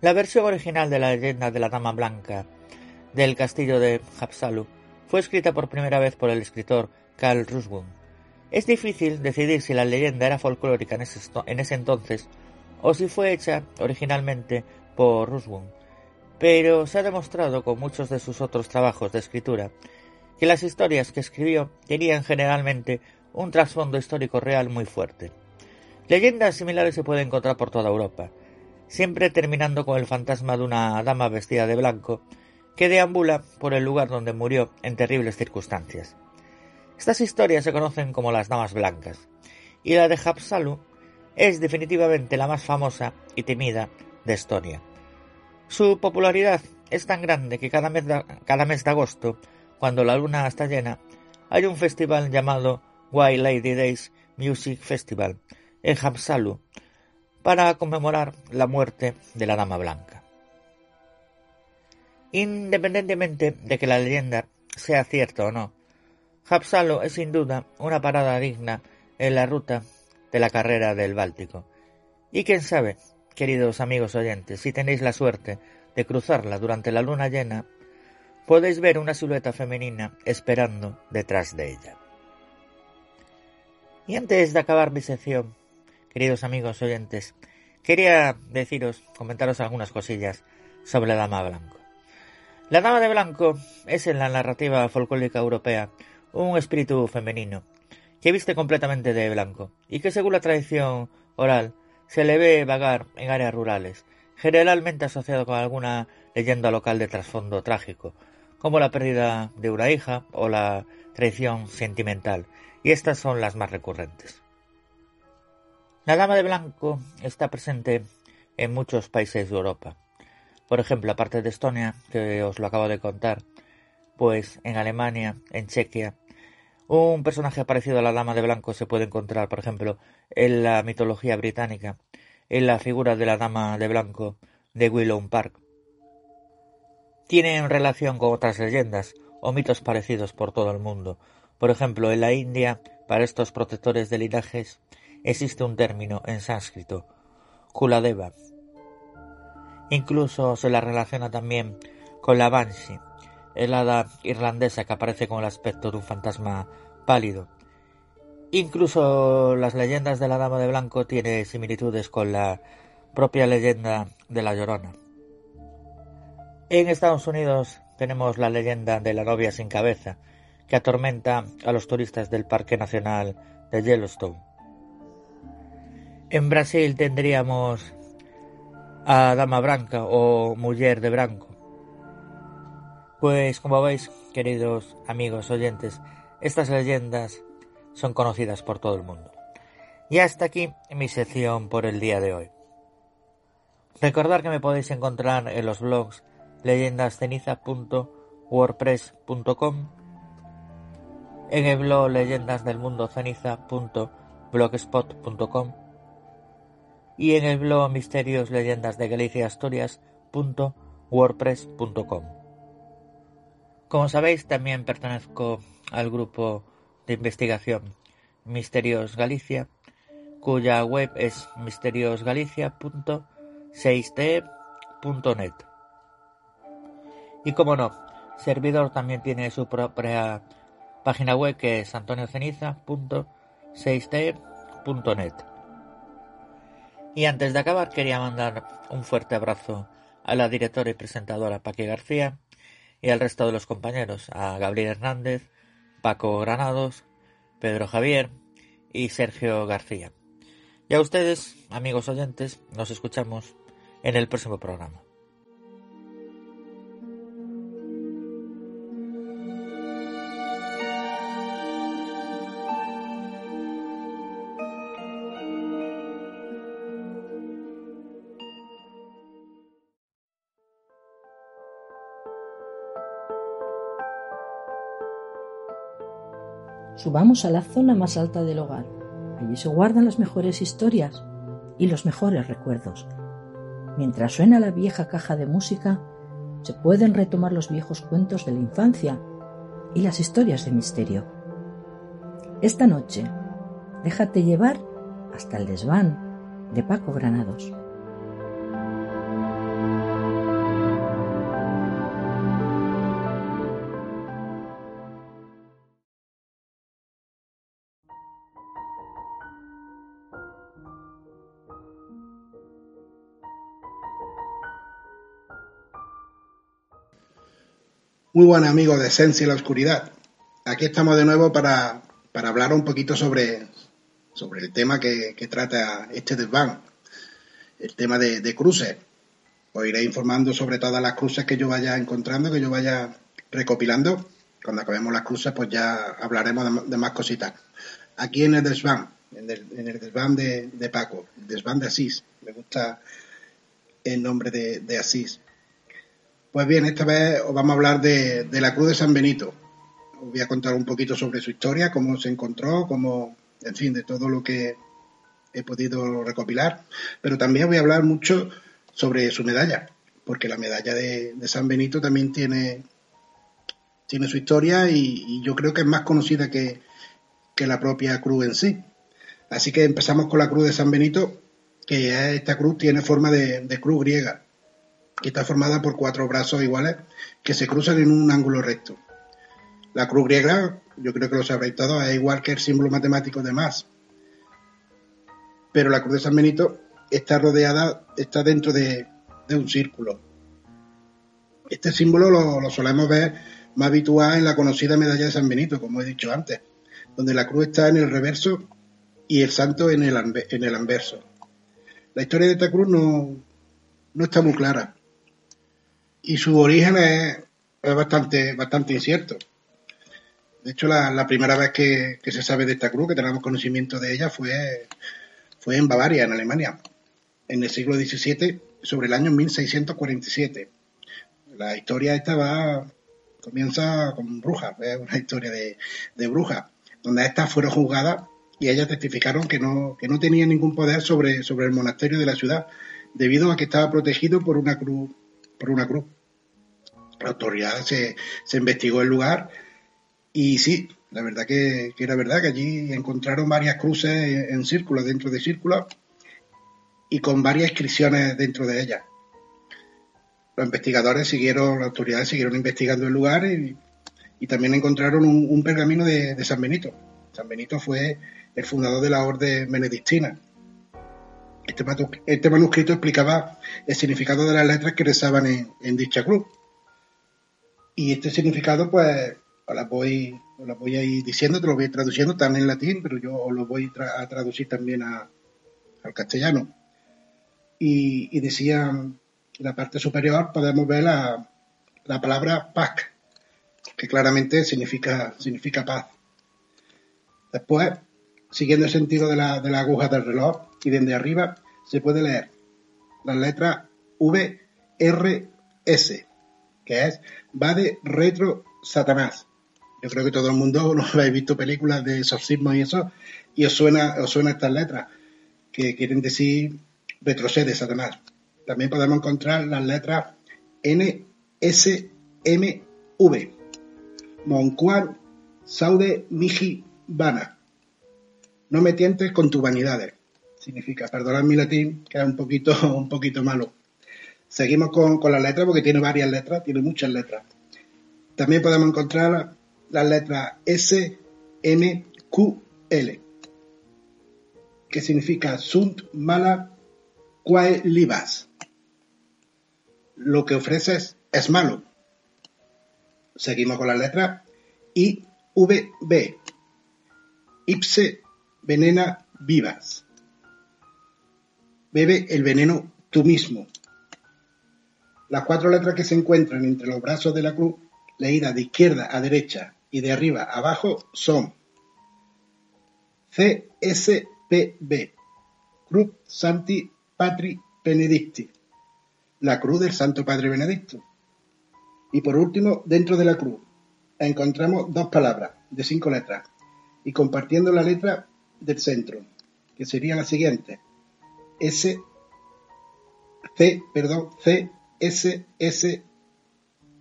La versión original de la leyenda de la Dama Blanca del castillo de Hapsalu fue escrita por primera vez por el escritor Carl Ruswun. Es difícil decidir si la leyenda era folclórica en ese, en ese entonces o si fue hecha originalmente por Ruswun, pero se ha demostrado con muchos de sus otros trabajos de escritura que las historias que escribió tenían generalmente un trasfondo histórico real muy fuerte. Leyendas similares se pueden encontrar por toda Europa, siempre terminando con el fantasma de una dama vestida de blanco que deambula por el lugar donde murió en terribles circunstancias. Estas historias se conocen como las Damas Blancas, y la de Hapsalu es definitivamente la más famosa y temida de Estonia. Su popularidad es tan grande que cada mes de, agosto, cuando la luna está llena, hay un festival llamado White Lady Days Music Festival en Hapsalu para conmemorar la muerte de la Dama Blanca. Independientemente de que la leyenda sea cierta o no, Hapsalo es sin duda una parada digna en la ruta de la carrera del Báltico. Y quién sabe, queridos amigos oyentes, si tenéis la suerte de cruzarla durante la luna llena, podéis ver una silueta femenina esperando detrás de ella. Y antes de acabar mi sección, queridos amigos oyentes, quería deciros, comentaros algunas cosillas sobre la Dama Blanco. La Dama de Blanco es en la narrativa folclórica europea un espíritu femenino que viste completamente de blanco y que según la tradición oral se le ve vagar en áreas rurales, generalmente asociado con alguna leyenda local de trasfondo trágico, como la pérdida de una hija o la traición sentimental, y estas son las más recurrentes. La Dama de Blanco está presente en muchos países de Europa. Por ejemplo, aparte de Estonia, que os lo acabo de contar, pues en Alemania, en Chequia, un personaje parecido a la Dama de Blanco se puede encontrar, por ejemplo, en la mitología británica, en la figura de la Dama de Blanco de Willow Park. Tienen relación con otras leyendas o mitos parecidos por todo el mundo. Por ejemplo, en la India, para estos protectores de linajes, existe un término en sánscrito, Kuladeva. Incluso se la relaciona también con la Banshee, el hada irlandesa que aparece con el aspecto de un fantasma pálido. Incluso las leyendas de la Dama de Blanco tienen similitudes con la propia leyenda de la Llorona. En Estados Unidos tenemos la leyenda de la novia sin cabeza, que atormenta a los turistas del Parque Nacional de Yellowstone. En Brasil tendríamos a Dama Branca o Mujer de Branco, pues como veis, queridos amigos oyentes, estas leyendas son conocidas por todo el mundo. Y hasta aquí mi sección por el día de hoy. Recordad que me podéis encontrar en los blogs leyendasceniza.wordpress.com, en el blog leyendasdelmundoceniza.blogspot.com y en el blog misterios leyendas de Galicia como sabéis, también pertenezco al grupo de investigación Misterios Galicia, cuya web es misteriosgalicia.6t.net. Y como no, servidor también tiene su propia página web que es antonioceniza.6t.net. Y antes de acabar quería mandar un fuerte abrazo a la directora y presentadora Paqui García, y al resto de los compañeros, a Gabriel Hernández, Paco Granados, Pedro Javier y Sergio García. Y a ustedes, amigos oyentes, nos escuchamos en el próximo programa. Subamos a la zona más alta del hogar. Allí se guardan las mejores historias y los mejores recuerdos. Mientras suena la vieja caja de música, se pueden retomar los viejos cuentos de la infancia y las historias de misterio. Esta noche, déjate llevar hasta el desván de Paco Granados. Muy buenos amigos de Esencia y la Oscuridad. Aquí estamos de nuevo para, hablar un poquito sobre, sobre el tema que, trata este desván, el tema de, cruces. Os iré informando sobre todas las cruces que yo vaya encontrando, que yo vaya recopilando. Cuando acabemos las cruces, pues ya hablaremos de, más cositas. Aquí en el desván, en el, desván de, Paco, el desván de Asís. Me gusta el nombre de, de Asís. Pues bien, esta vez os vamos a hablar de, la Cruz de San Benito. Os voy a contar un poquito sobre su historia, cómo se encontró, cómo, en fin, de todo lo que he podido recopilar. Pero también voy a hablar mucho sobre su medalla, porque la medalla de, San Benito también tiene, tiene su historia y, yo creo que es más conocida que, la propia cruz en sí. Así que empezamos con la cruz de San Benito, que esta cruz tiene forma de cruz griega que está formada por cuatro brazos iguales que se cruzan en un ángulo recto. La cruz griega, yo creo que lo sabréis todos, es igual que el símbolo matemático de más. Pero la cruz de San Benito está rodeada, está dentro de, un círculo. Este símbolo lo, solemos ver más habitual en la conocida medalla de San Benito, como he dicho antes, donde la cruz está en el reverso y el santo en el, en el anverso. La historia de esta cruz no, no está muy clara y su origen es, bastante, bastante incierto. De hecho, la, primera vez que, se sabe de esta cruz, que tenemos conocimiento de ella, fue, en Bavaria, en Alemania, en el siglo XVII, sobre el año 1647. La historia esta va, comienza con brujas, es una historia de, brujas, donde estas fueron juzgadas y ellas testificaron que no, que no tenían ningún poder sobre, sobre el monasterio de la ciudad, debido a que estaba protegido por una cruz, por una cruz la autoridad se, investigó el lugar y sí, la verdad que, era verdad que allí encontraron varias cruces en, círculos, dentro de círculos, y con varias inscripciones dentro de ellas. Los investigadores siguieron, las autoridades siguieron investigando el lugar y, también encontraron un, pergamino de, San Benito. San Benito fue el fundador de la orden benedictina. Este, este manuscrito explicaba el significado de las letras que rezaban en dicha cruz. Y este significado, pues, la voy, voy a ir diciendo, te lo voy traduciendo, están en latín, pero yo lo voy a traducir también al castellano. Y, decía, en la parte superior podemos ver la, palabra pac, que claramente significa, significa paz. Después, siguiendo el sentido de la, de la aguja del reloj, y desde arriba se puede leer las letras V, R, S, que es va de retro Satanás. Yo creo que todo el mundo <laughs> lo habéis visto películas de exorcismo y eso, y os suena, os suena estas letras, que quieren decir retrocede Satanás. También podemos encontrar las letras N, S, M, V. Moncuan, Saude, Miji, Vana. No me tientes con tus vanidades. Significa, perdonad mi latín, que es un poquito, <laughs> un poquito malo. Seguimos con, las letras porque tiene varias letras, tiene muchas letras. También podemos encontrar las letras S, M, Q, L, que significa Sunt mala quae libas. Lo que ofreces es malo. Seguimos con las letras I, V, B. Ipse venena vivas. Bebe el veneno tú mismo. Las cuatro letras que se encuentran entre los brazos de la cruz, leídas de izquierda a derecha y de arriba a abajo, son C, S, P, B. Cruz Santi Patri Benedicti. La cruz del Santo Padre Benedicto. Y por último, dentro de la cruz, encontramos dos palabras de cinco letras. y compartiendo la letra del centro, que sería la siguiente. S, C, perdón, C, S, S,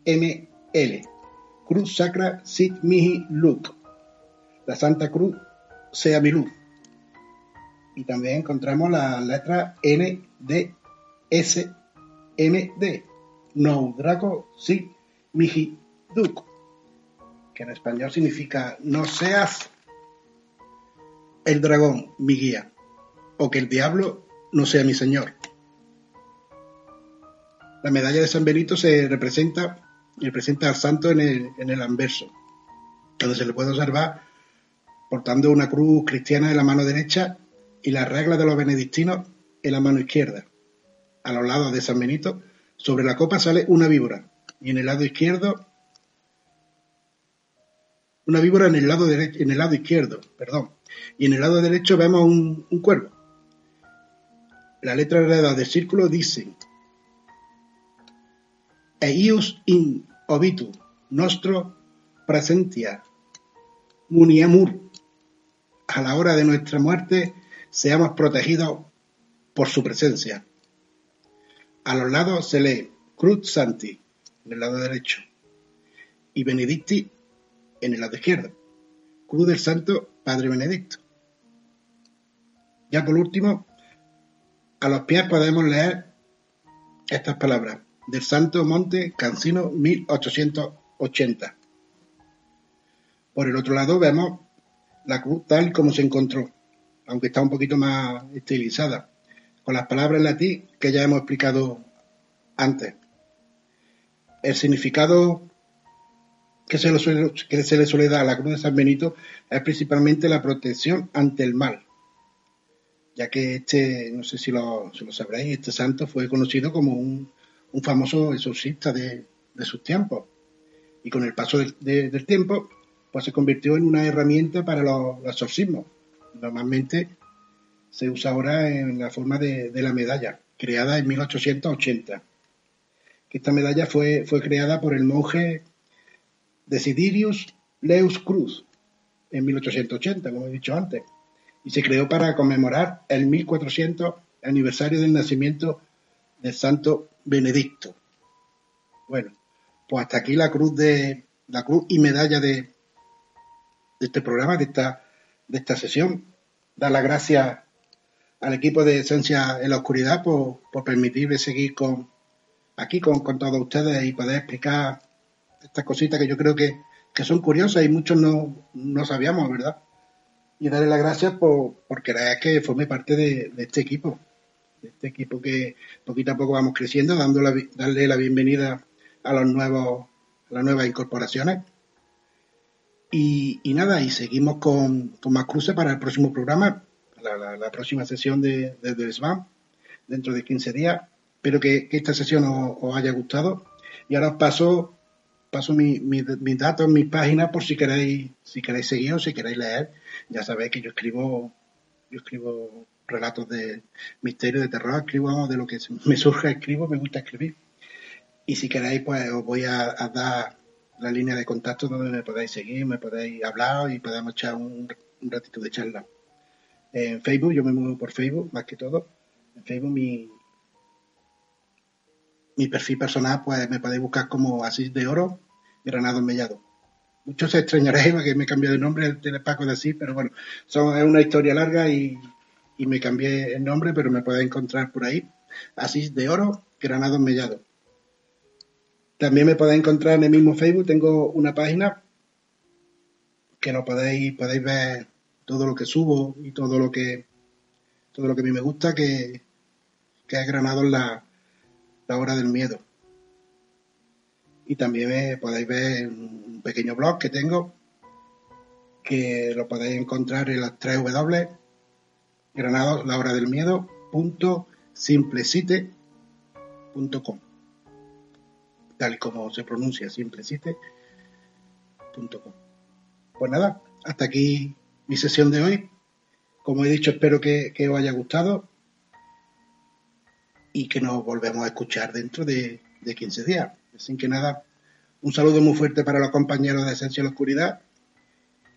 M, L. Cruz Sacra Sit Mihi Luk. La Santa Cruz sea mi luz. Y también encontramos la letra N, D, S, M, D. No Draco Sit Mihi Duk. Que en español significa no seas el dragón mi guía, o que el diablo no sea mi señor. La medalla de San Benito se representa, representa al santo en el, anverso, donde se le puede observar portando una cruz cristiana en la mano derecha y la regla de los benedictinos en la mano izquierda. A los lados de San Benito, sobre la copa sale una víbora, y en el lado izquierdo, una víbora en el lado, izquierdo, perdón, y en el lado derecho vemos un, cuervo. La letra alrededor del círculo dice Eius in obitu nostro presentia muniamur a la hora de nuestra muerte seamos protegidos por su presencia. A los lados se lee Cruz Santi en el lado derecho y Benedicti en el lado izquierdo. Cruz del Santo Padre Benedicto. Ya por último, a los pies podemos leer estas palabras del Santo Monte Cancino 1880. Por el otro lado vemos la cruz tal como se encontró, aunque está un poquito más estilizada, con las palabras en latín que ya hemos explicado antes. El significado que se, le suele, que se le suele dar a la cruz de San Benito es principalmente la protección ante el mal, ya que este, no sé si lo, si lo sabréis, este santo fue conocido como un, un famoso exorcista de, de, sus tiempos. Y con el paso de, de, del tiempo, pues se convirtió en una herramienta para los, los exorcismos. Normalmente se usa ahora en la forma de, de, la medalla, creada en 1880. Esta medalla fue, fue creada por el monje Desiderius Leus Cruz en 1880, como he dicho antes, y se creó para conmemorar el 1400 aniversario del nacimiento del santo Benedicto. Bueno, pues hasta aquí la cruz de la cruz y medalla de, este programa, de esta, de esta sesión. Dar las gracias al equipo de Esencia en la Oscuridad por, por permitirme seguir con aquí con, todos ustedes y poder explicar estas cositas que yo creo que, que son curiosas y muchos no, no sabíamos, ¿verdad? Y darle las gracias por, por querer que forme parte de, de, este equipo, este equipo que poquito a poco vamos creciendo, dando la, darle la bienvenida a los nuevos, a las nuevas incorporaciones. Y, nada, y seguimos con, con, más cruces para el próximo programa, la, próxima sesión de, de, de SBAM, dentro de 15 días. Espero que, esta sesión os, haya gustado. Y ahora os paso paso mis mi, mi datos, mis páginas por si queréis, si queréis seguir o si queréis leer. Ya sabéis que yo escribo, yo escribo relatos de misterio, de terror, escribo de lo que me surge, escribo, me gusta escribir. Y si queréis, pues os voy a, dar la línea de contacto donde me podáis seguir, me podéis hablar y podemos echar un, un ratito de charla. En Facebook, yo me muevo por Facebook, más que todo. En Facebook mi, mi perfil personal, pues me podéis buscar como Asís de Oro, Granado Mellado. Muchos se extrañaréis que me cambié de nombre, el Paco de Asís, pero bueno, son, es una historia larga y, y, me cambié el nombre, pero me podéis encontrar por ahí. Asís de Oro, Granado Mellado. También me podéis encontrar en el mismo Facebook, tengo una página que lo podéis, podéis ver todo lo que subo y todo lo que todo lo que a mí me gusta, que, que es Granado en la, la hora del miedo. Y también me podéis ver un pequeño blog que tengo, que lo podéis encontrar en las 3 W, granados, la hora del miedo, punto simplecite.com. Tal y como se pronuncia, simplecite.com. Pues nada, hasta aquí mi sesión de hoy. Como he dicho, espero que, os haya gustado y que nos volvemos a escuchar dentro de, de 15 días. Sin que nada, un saludo muy fuerte para los compañeros de Esencia en la Oscuridad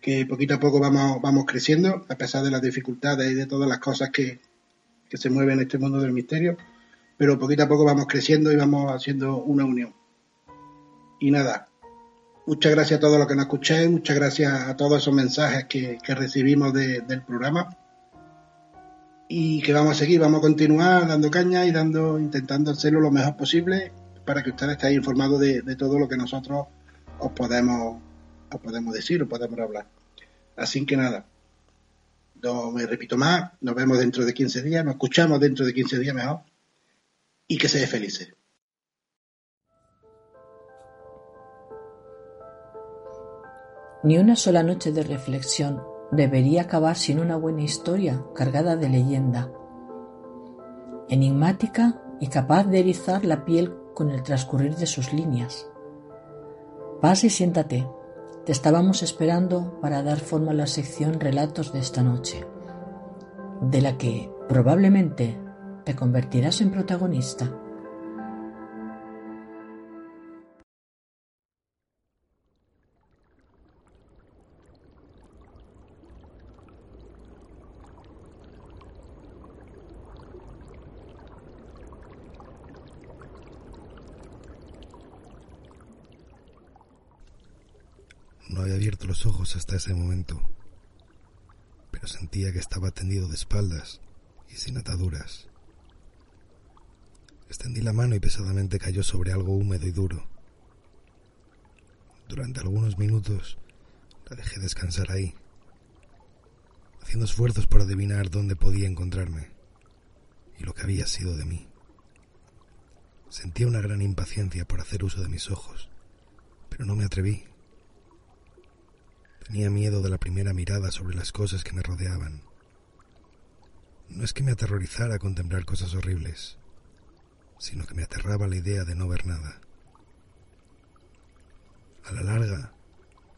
que poquito a poco vamos, vamos creciendo, a pesar de las dificultades y de todas las cosas que, que se mueven en este mundo del misterio, pero poquito a poco vamos creciendo y vamos haciendo una unión. Y nada, muchas gracias a todos los que nos escucháis, muchas gracias a todos esos mensajes que, que recibimos del programa y que vamos a seguir, vamos a continuar dando caña y dando, intentando hacerlo lo mejor posible para que ustedes estén informados de, de todo lo que nosotros os podemos o podemos decir o podemos hablar. Así que nada, no me repito más, nos vemos dentro de 15 días, nos escuchamos dentro de 15 días mejor y que seáis felices. Ni una sola noche de reflexión debería acabar sin una buena historia cargada de leyenda, enigmática y capaz de erizar la piel con el transcurrir de sus líneas. Pase y siéntate, te estábamos esperando para dar forma a la sección Relatos de esta noche, de la que probablemente te convertirás en protagonista. No había abierto los ojos hasta ese momento, pero sentía que estaba tendido de espaldas y sin ataduras. Extendí la mano y pesadamente cayó sobre algo húmedo y duro. Durante algunos minutos la dejé descansar ahí, haciendo esfuerzos por adivinar dónde podía encontrarme y lo que había sido de mí. Sentía una gran impaciencia por hacer uso de mis ojos, pero no me atreví. Tenía miedo de la primera mirada sobre las cosas que me rodeaban. No es que me aterrorizara contemplar cosas horribles, sino que me aterraba la idea de no ver nada. A la larga,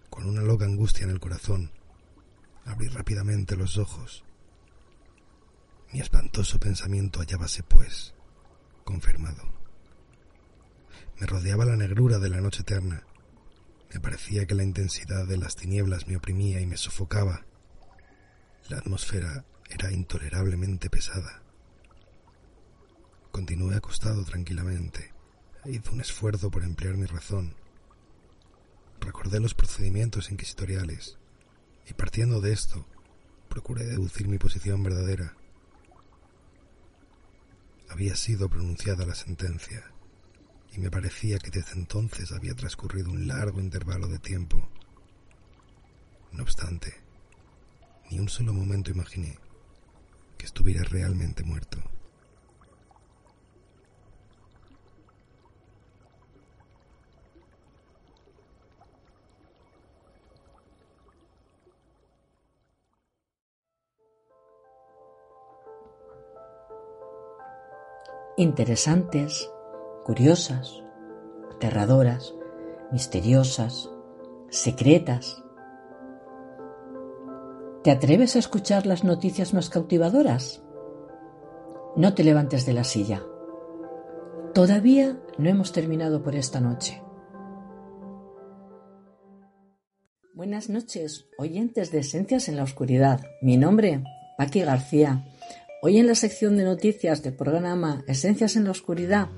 con una loca angustia en el corazón, abrí rápidamente los ojos. Mi espantoso pensamiento hallábase, pues, confirmado. Me rodeaba la negrura de la noche eterna, me parecía que la intensidad de las tinieblas me oprimía y me sofocaba. La atmósfera era intolerablemente pesada. Continué acostado tranquilamente hice un esfuerzo por emplear mi razón. Recordé los procedimientos inquisitoriales y partiendo de esto procuré deducir mi posición verdadera. Había sido pronunciada la sentencia y me parecía que desde entonces había transcurrido un largo intervalo de tiempo. No obstante, ni un solo momento imaginé que estuviera realmente muerto. Interesantes, curiosas, aterradoras, misteriosas, secretas. ¿Te atreves a escuchar las noticias más cautivadoras? No te levantes de la silla. Todavía no hemos terminado por esta noche. Buenas noches, oyentes de Esencias en la Oscuridad. Mi nombre, Paqui García. Hoy en la sección de noticias del programa Esencias en la Oscuridad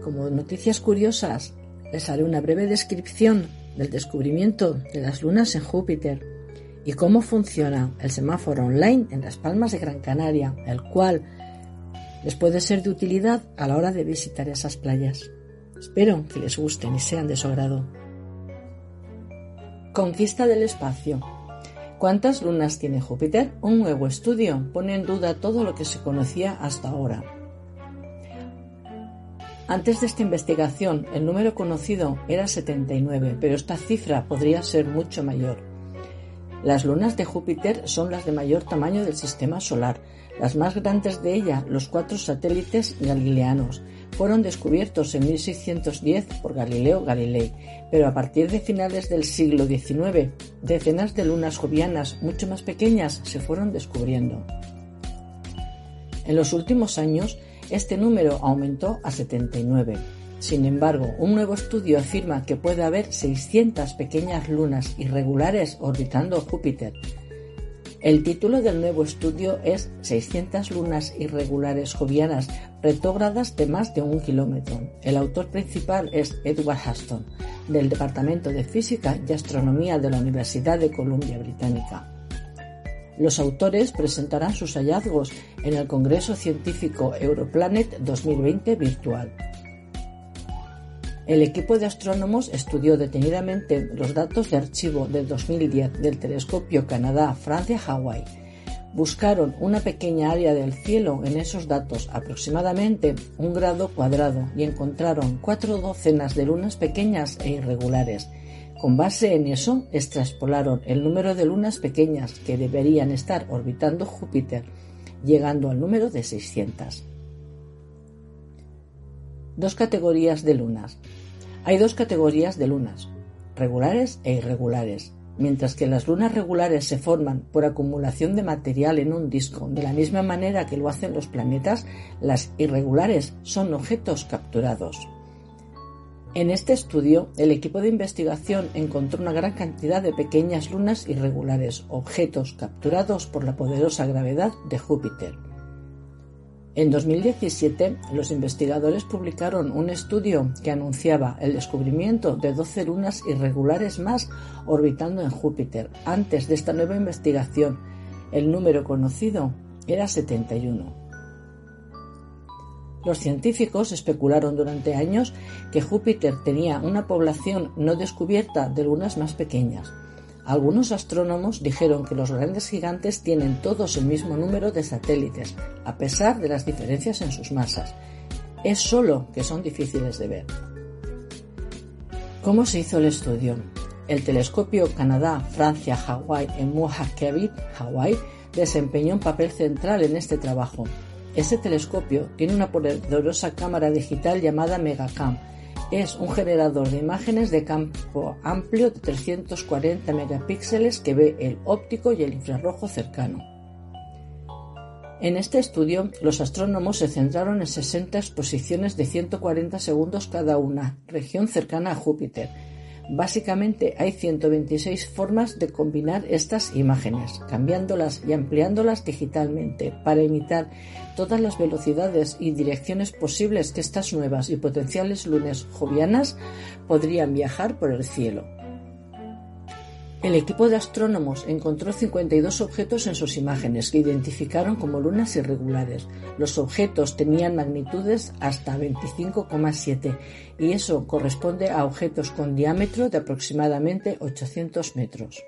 como noticias curiosas, les haré una breve descripción del descubrimiento de las lunas en Júpiter y cómo funciona el semáforo online en las Palmas de Gran Canaria, el cual les puede ser de utilidad a la hora de visitar esas playas. Espero que les gusten y sean de su agrado. Conquista del espacio. ¿Cuántas lunas tiene Júpiter? Un nuevo estudio pone en duda todo lo que se conocía hasta ahora. Antes de esta investigación, el número conocido era 79, pero esta cifra podría ser mucho mayor. Las lunas de Júpiter son las de mayor tamaño del sistema solar. Las más grandes de ella, los cuatro satélites galileanos, fueron descubiertos en 1610 por Galileo Galilei, pero a partir de finales del siglo XIX, decenas de lunas jovianas mucho más pequeñas se fueron descubriendo. En los últimos años, este número aumentó a 79. Sin embargo, un nuevo estudio afirma que puede haber 600 pequeñas lunas irregulares orbitando Júpiter. El título del nuevo estudio es 600 lunas irregulares jovianas retrógradas de más de un kilómetro. El autor principal es Edward Huston, del Departamento de Física y Astronomía de la Universidad de Columbia Británica. Los autores presentarán sus hallazgos en el Congreso Científico Europlanet 2020 virtual. El equipo de astrónomos estudió detenidamente los datos de archivo del 2010 del telescopio Canadá-Francia-Hawái. Buscaron una pequeña área del cielo en esos datos, aproximadamente un grado cuadrado, y encontraron cuatro docenas de lunas pequeñas e irregulares. Con base en eso, extraspolaron el número de lunas pequeñas que deberían estar orbitando Júpiter, llegando al número de 600. Dos categorías de lunas. Hay dos categorías de lunas, regulares e irregulares. Mientras que las lunas regulares se forman por acumulación de material en un disco de la misma manera que lo hacen los planetas, las irregulares son objetos capturados. En este estudio, el equipo de investigación encontró una gran cantidad de pequeñas lunas irregulares, objetos capturados por la poderosa gravedad de Júpiter. En 2017, los investigadores publicaron un estudio que anunciaba el descubrimiento de 12 lunas irregulares más orbitando en Júpiter. Antes de esta nueva investigación, el número conocido era 71. Los científicos especularon durante años que Júpiter tenía una población no descubierta de lunas más pequeñas. Algunos astrónomos dijeron que los grandes gigantes tienen todos el mismo número de satélites, a pesar de las diferencias en sus masas. Es solo que son difíciles de ver. ¿Cómo se hizo el estudio? El telescopio Canadá-Francia-Hawái en Mohawk Hawái, desempeñó un papel central en este trabajo. Ese telescopio tiene una poderosa cámara digital llamada Megacam, es un generador de imágenes de campo amplio de 340 megapíxeles que ve el óptico y el infrarrojo cercano. En este estudio, los astrónomos se centraron en 60 exposiciones de 140 segundos cada una, región cercana a Júpiter, Básicamente hay 126 formas de combinar estas imágenes, cambiándolas y ampliándolas digitalmente para imitar todas las velocidades y direcciones posibles que estas nuevas y potenciales lunas jovianas podrían viajar por el cielo. El equipo de astrónomos encontró 52 objetos en sus imágenes que identificaron como lunas irregulares. Los objetos tenían magnitudes hasta 25,7 y eso corresponde a objetos con diámetro de aproximadamente 800 metros.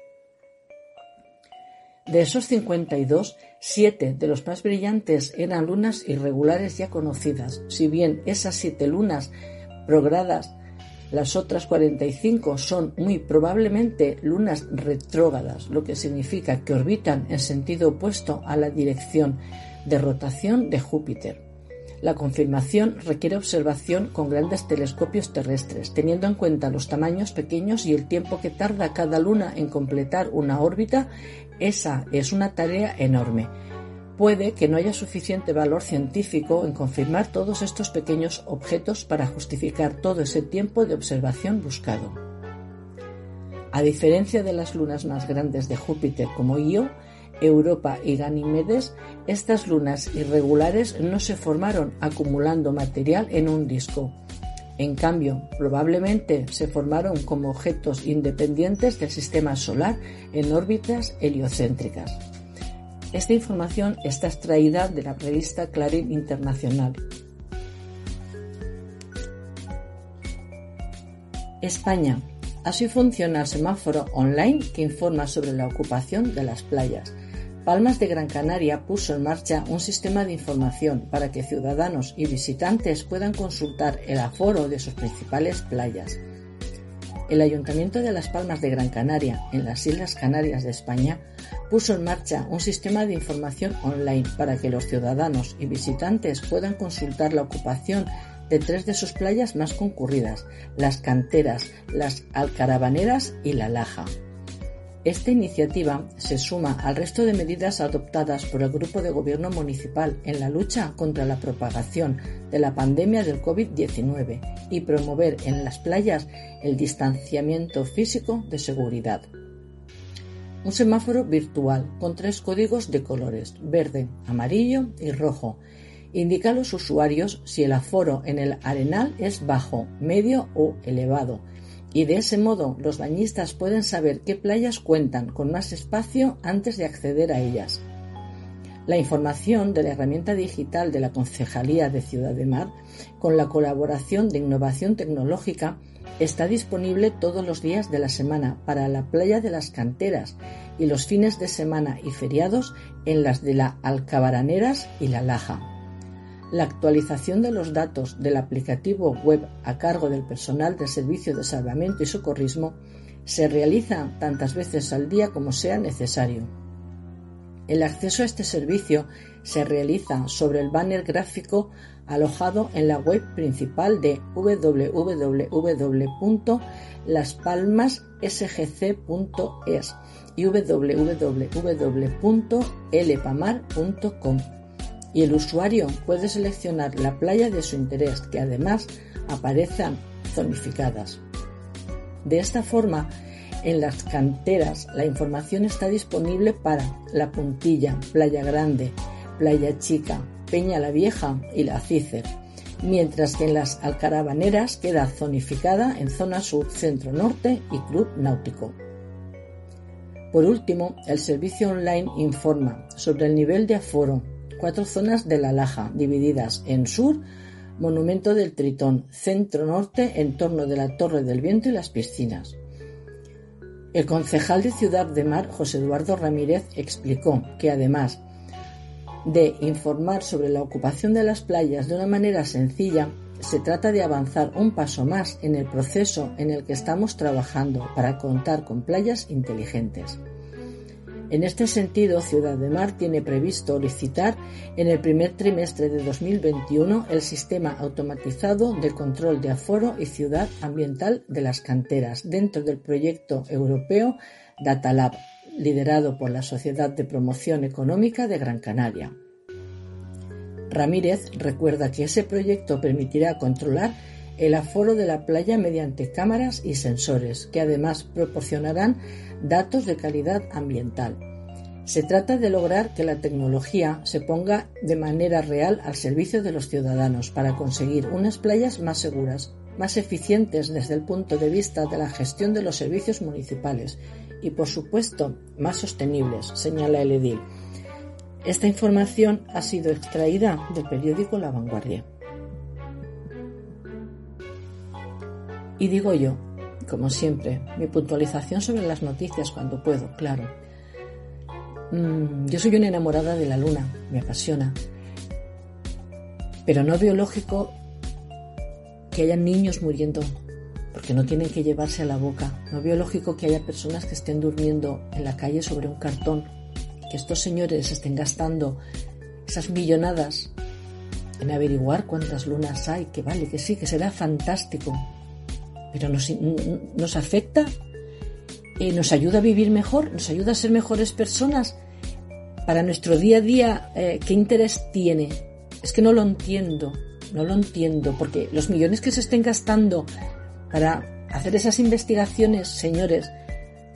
De esos 52, siete de los más brillantes eran lunas irregulares ya conocidas, si bien esas siete lunas progradas las otras 45 son muy probablemente lunas retrógradas, lo que significa que orbitan en sentido opuesto a la dirección de rotación de Júpiter. La confirmación requiere observación con grandes telescopios terrestres, teniendo en cuenta los tamaños pequeños y el tiempo que tarda cada luna en completar una órbita. Esa es una tarea enorme Puede que no haya suficiente valor científico en confirmar todos estos pequeños objetos para justificar todo ese tiempo de observación buscado. A diferencia de las lunas más grandes de Júpiter como Io, Europa y Ganímedes, estas lunas irregulares no se formaron acumulando material en un disco. En cambio, probablemente se formaron como objetos independientes del sistema solar en órbitas heliocéntricas. Esta información está extraída de la revista Clarín Internacional. España. Así funciona el semáforo online que informa sobre la ocupación de las playas. Palmas de Gran Canaria puso en marcha un sistema de información para que ciudadanos y visitantes puedan consultar el aforo de sus principales playas. El Ayuntamiento de Las Palmas de Gran Canaria, en las Islas Canarias de España, puso en marcha un sistema de información online para que los ciudadanos y visitantes puedan consultar la ocupación de tres de sus playas más concurridas, las canteras, las alcarabaneras y la laja. Esta iniciativa se suma al resto de medidas adoptadas por el Grupo de Gobierno Municipal en la lucha contra la propagación de la pandemia del COVID-19 y promover en las playas el distanciamiento físico de seguridad. Un semáforo virtual con tres códigos de colores, verde, amarillo y rojo, indica a los usuarios si el aforo en el arenal es bajo, medio o elevado y de ese modo los bañistas pueden saber qué playas cuentan con más espacio antes de acceder a ellas. La información de la herramienta digital de la Concejalía de Ciudad de Mar, con la colaboración de Innovación Tecnológica, está disponible todos los días de la semana para la playa de las canteras y los fines de semana y feriados en las de la Alcabaraneras y la Laja. La actualización de los datos del aplicativo web a cargo del personal del Servicio de Salvamento y Socorrismo se realiza tantas veces al día como sea necesario. El acceso a este servicio se realiza sobre el banner gráfico alojado en la web principal de www.laspalmasSGC.es y www.lpamar.com y el usuario puede seleccionar la playa de su interés que además aparezcan zonificadas. De esta forma, en las canteras la información está disponible para La Puntilla, Playa Grande, Playa Chica, Peña la Vieja y La Cícer, mientras que en las Alcarabaneras queda zonificada en zona sur, centro norte y club náutico. Por último, el servicio online informa sobre el nivel de aforo, cuatro zonas de la Laja, divididas en sur, Monumento del Tritón, centro-norte, en torno de la Torre del Viento y las piscinas. El concejal de Ciudad de Mar, José Eduardo Ramírez, explicó que además de informar sobre la ocupación de las playas de una manera sencilla, se trata de avanzar un paso más en el proceso en el que estamos trabajando para contar con playas inteligentes. En este sentido, Ciudad de Mar tiene previsto licitar en el primer trimestre de 2021 el sistema automatizado de control de aforo y ciudad ambiental de las canteras dentro del proyecto europeo DataLab, liderado por la Sociedad de Promoción Económica de Gran Canaria. Ramírez recuerda que ese proyecto permitirá controlar el aforo de la playa mediante cámaras y sensores, que además proporcionarán datos de calidad ambiental. Se trata de lograr que la tecnología se ponga de manera real al servicio de los ciudadanos para conseguir unas playas más seguras, más eficientes desde el punto de vista de la gestión de los servicios municipales y, por supuesto, más sostenibles, señala el edil. Esta información ha sido extraída del periódico La Vanguardia. Y digo yo, como siempre, mi puntualización sobre las noticias cuando puedo, claro. Mm, yo soy una enamorada de la luna, me apasiona. Pero no veo lógico que haya niños muriendo porque no tienen que llevarse a la boca. No veo lógico que haya personas que estén durmiendo en la calle sobre un cartón. Que estos señores estén gastando esas millonadas en averiguar cuántas lunas hay, que vale, que sí, que será fantástico pero nos, afecta, eh, nos ayuda a vivir mejor, nos ayuda a ser mejores personas. Para nuestro día a día, eh, ¿qué interés tiene? Es que no lo entiendo, no lo entiendo, porque los millones que se estén gastando para hacer esas investigaciones, señores,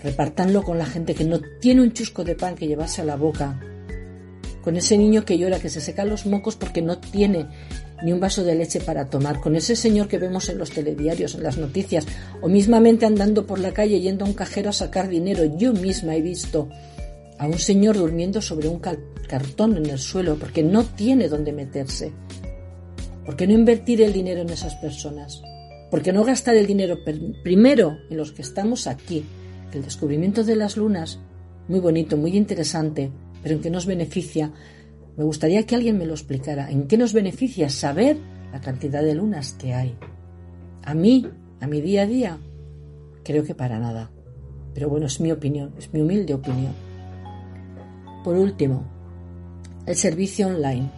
repártanlo con la gente que no tiene un chusco de pan que llevarse a la boca, con ese niño que llora, que se seca los mocos porque no tiene ni un vaso de leche para tomar, con ese señor que vemos en los telediarios, en las noticias, o mismamente andando por la calle yendo a un cajero a sacar dinero. Yo misma he visto a un señor durmiendo sobre un cartón en el suelo porque no tiene dónde meterse. ¿Por qué no invertir el dinero en esas personas? ¿Por qué no gastar el dinero primero en los que estamos aquí? El descubrimiento de las lunas, muy bonito, muy interesante, pero en qué nos beneficia me gustaría que alguien me lo explicara. ¿En qué nos beneficia saber la cantidad de lunas que hay? A mí, a mi día a día, creo que para nada. Pero bueno, es mi opinión, es mi humilde opinión. Por último, el servicio online.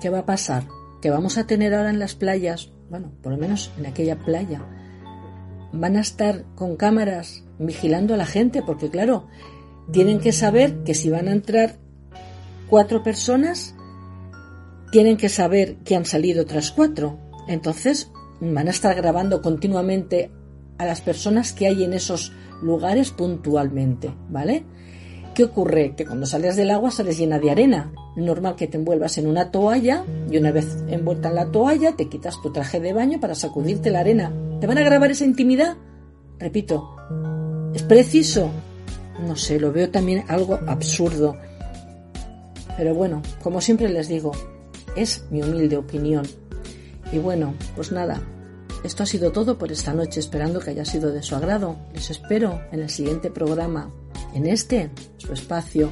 ¿Qué va a pasar? ¿Qué vamos a tener ahora en las playas? Bueno, por lo menos en aquella playa. ¿Van a estar con cámaras vigilando a la gente, porque claro, tienen que saber que si van a entrar cuatro personas, tienen que saber que han salido otras cuatro. Entonces van a estar grabando continuamente a las personas que hay en esos lugares puntualmente, ¿vale? ¿Qué ocurre? Que cuando sales del agua sales llena de arena. Normal que te envuelvas en una toalla y una vez envuelta en la toalla te quitas tu traje de baño para sacudirte la arena. ¿Te van a grabar esa intimidad? Repito, ¿es preciso? No sé, lo veo también algo absurdo. Pero bueno, como siempre les digo, es mi humilde opinión. Y bueno, pues nada, esto ha sido todo por esta noche, esperando que haya sido de su agrado. Les espero en el siguiente programa en este, su espacio,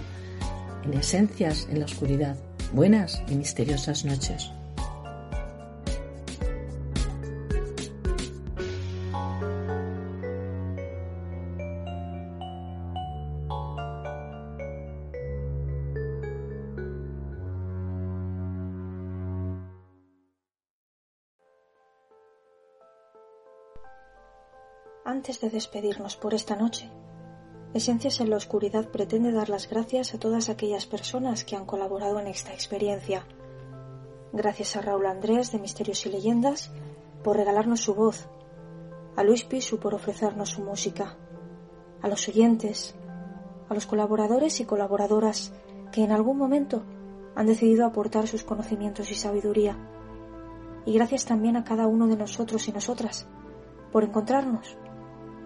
en esencias en la oscuridad. Buenas y misteriosas noches. Antes de despedirnos por esta noche, Esencias en la Oscuridad pretende dar las gracias a todas aquellas personas que han colaborado en esta experiencia. Gracias a Raúl Andrés de Misterios y Leyendas por regalarnos su voz, a Luis Pisu por ofrecernos su música, a los oyentes, a los colaboradores y colaboradoras que en algún momento han decidido aportar sus conocimientos y sabiduría. Y gracias también a cada uno de nosotros y nosotras por encontrarnos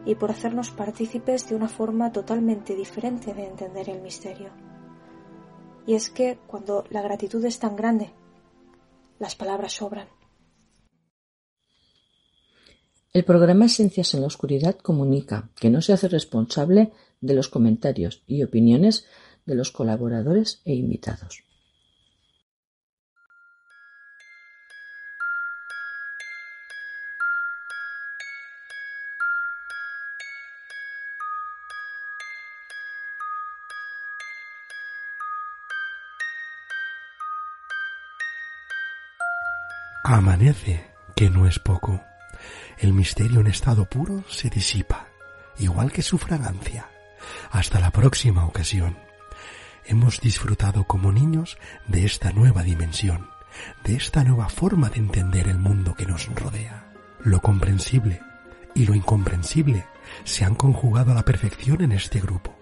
y por hacernos partícipes de una forma totalmente diferente de entender el misterio. Y es que cuando la gratitud es tan grande, las palabras sobran. El programa Esencias en la Oscuridad comunica que no se hace responsable de los comentarios y opiniones de los colaboradores e invitados. Amanece, que no es poco. El misterio en estado puro se disipa, igual que su fragancia. Hasta la próxima ocasión. Hemos disfrutado como niños de esta nueva dimensión, de esta nueva forma de entender el mundo que nos rodea. Lo comprensible y lo incomprensible se han conjugado a la perfección en este grupo,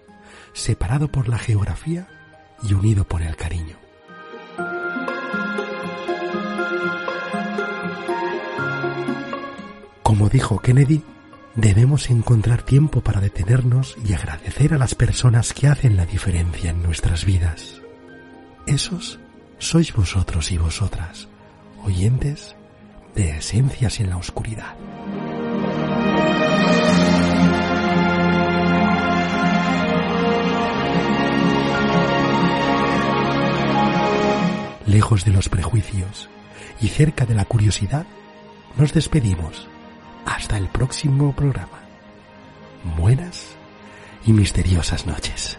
separado por la geografía y unido por el cariño. Como dijo Kennedy, debemos encontrar tiempo para detenernos y agradecer a las personas que hacen la diferencia en nuestras vidas. Esos sois vosotros y vosotras, oyentes de Esencias en la Oscuridad. Lejos de los prejuicios y cerca de la curiosidad, nos despedimos hasta el próximo programa. Buenas y misteriosas noches.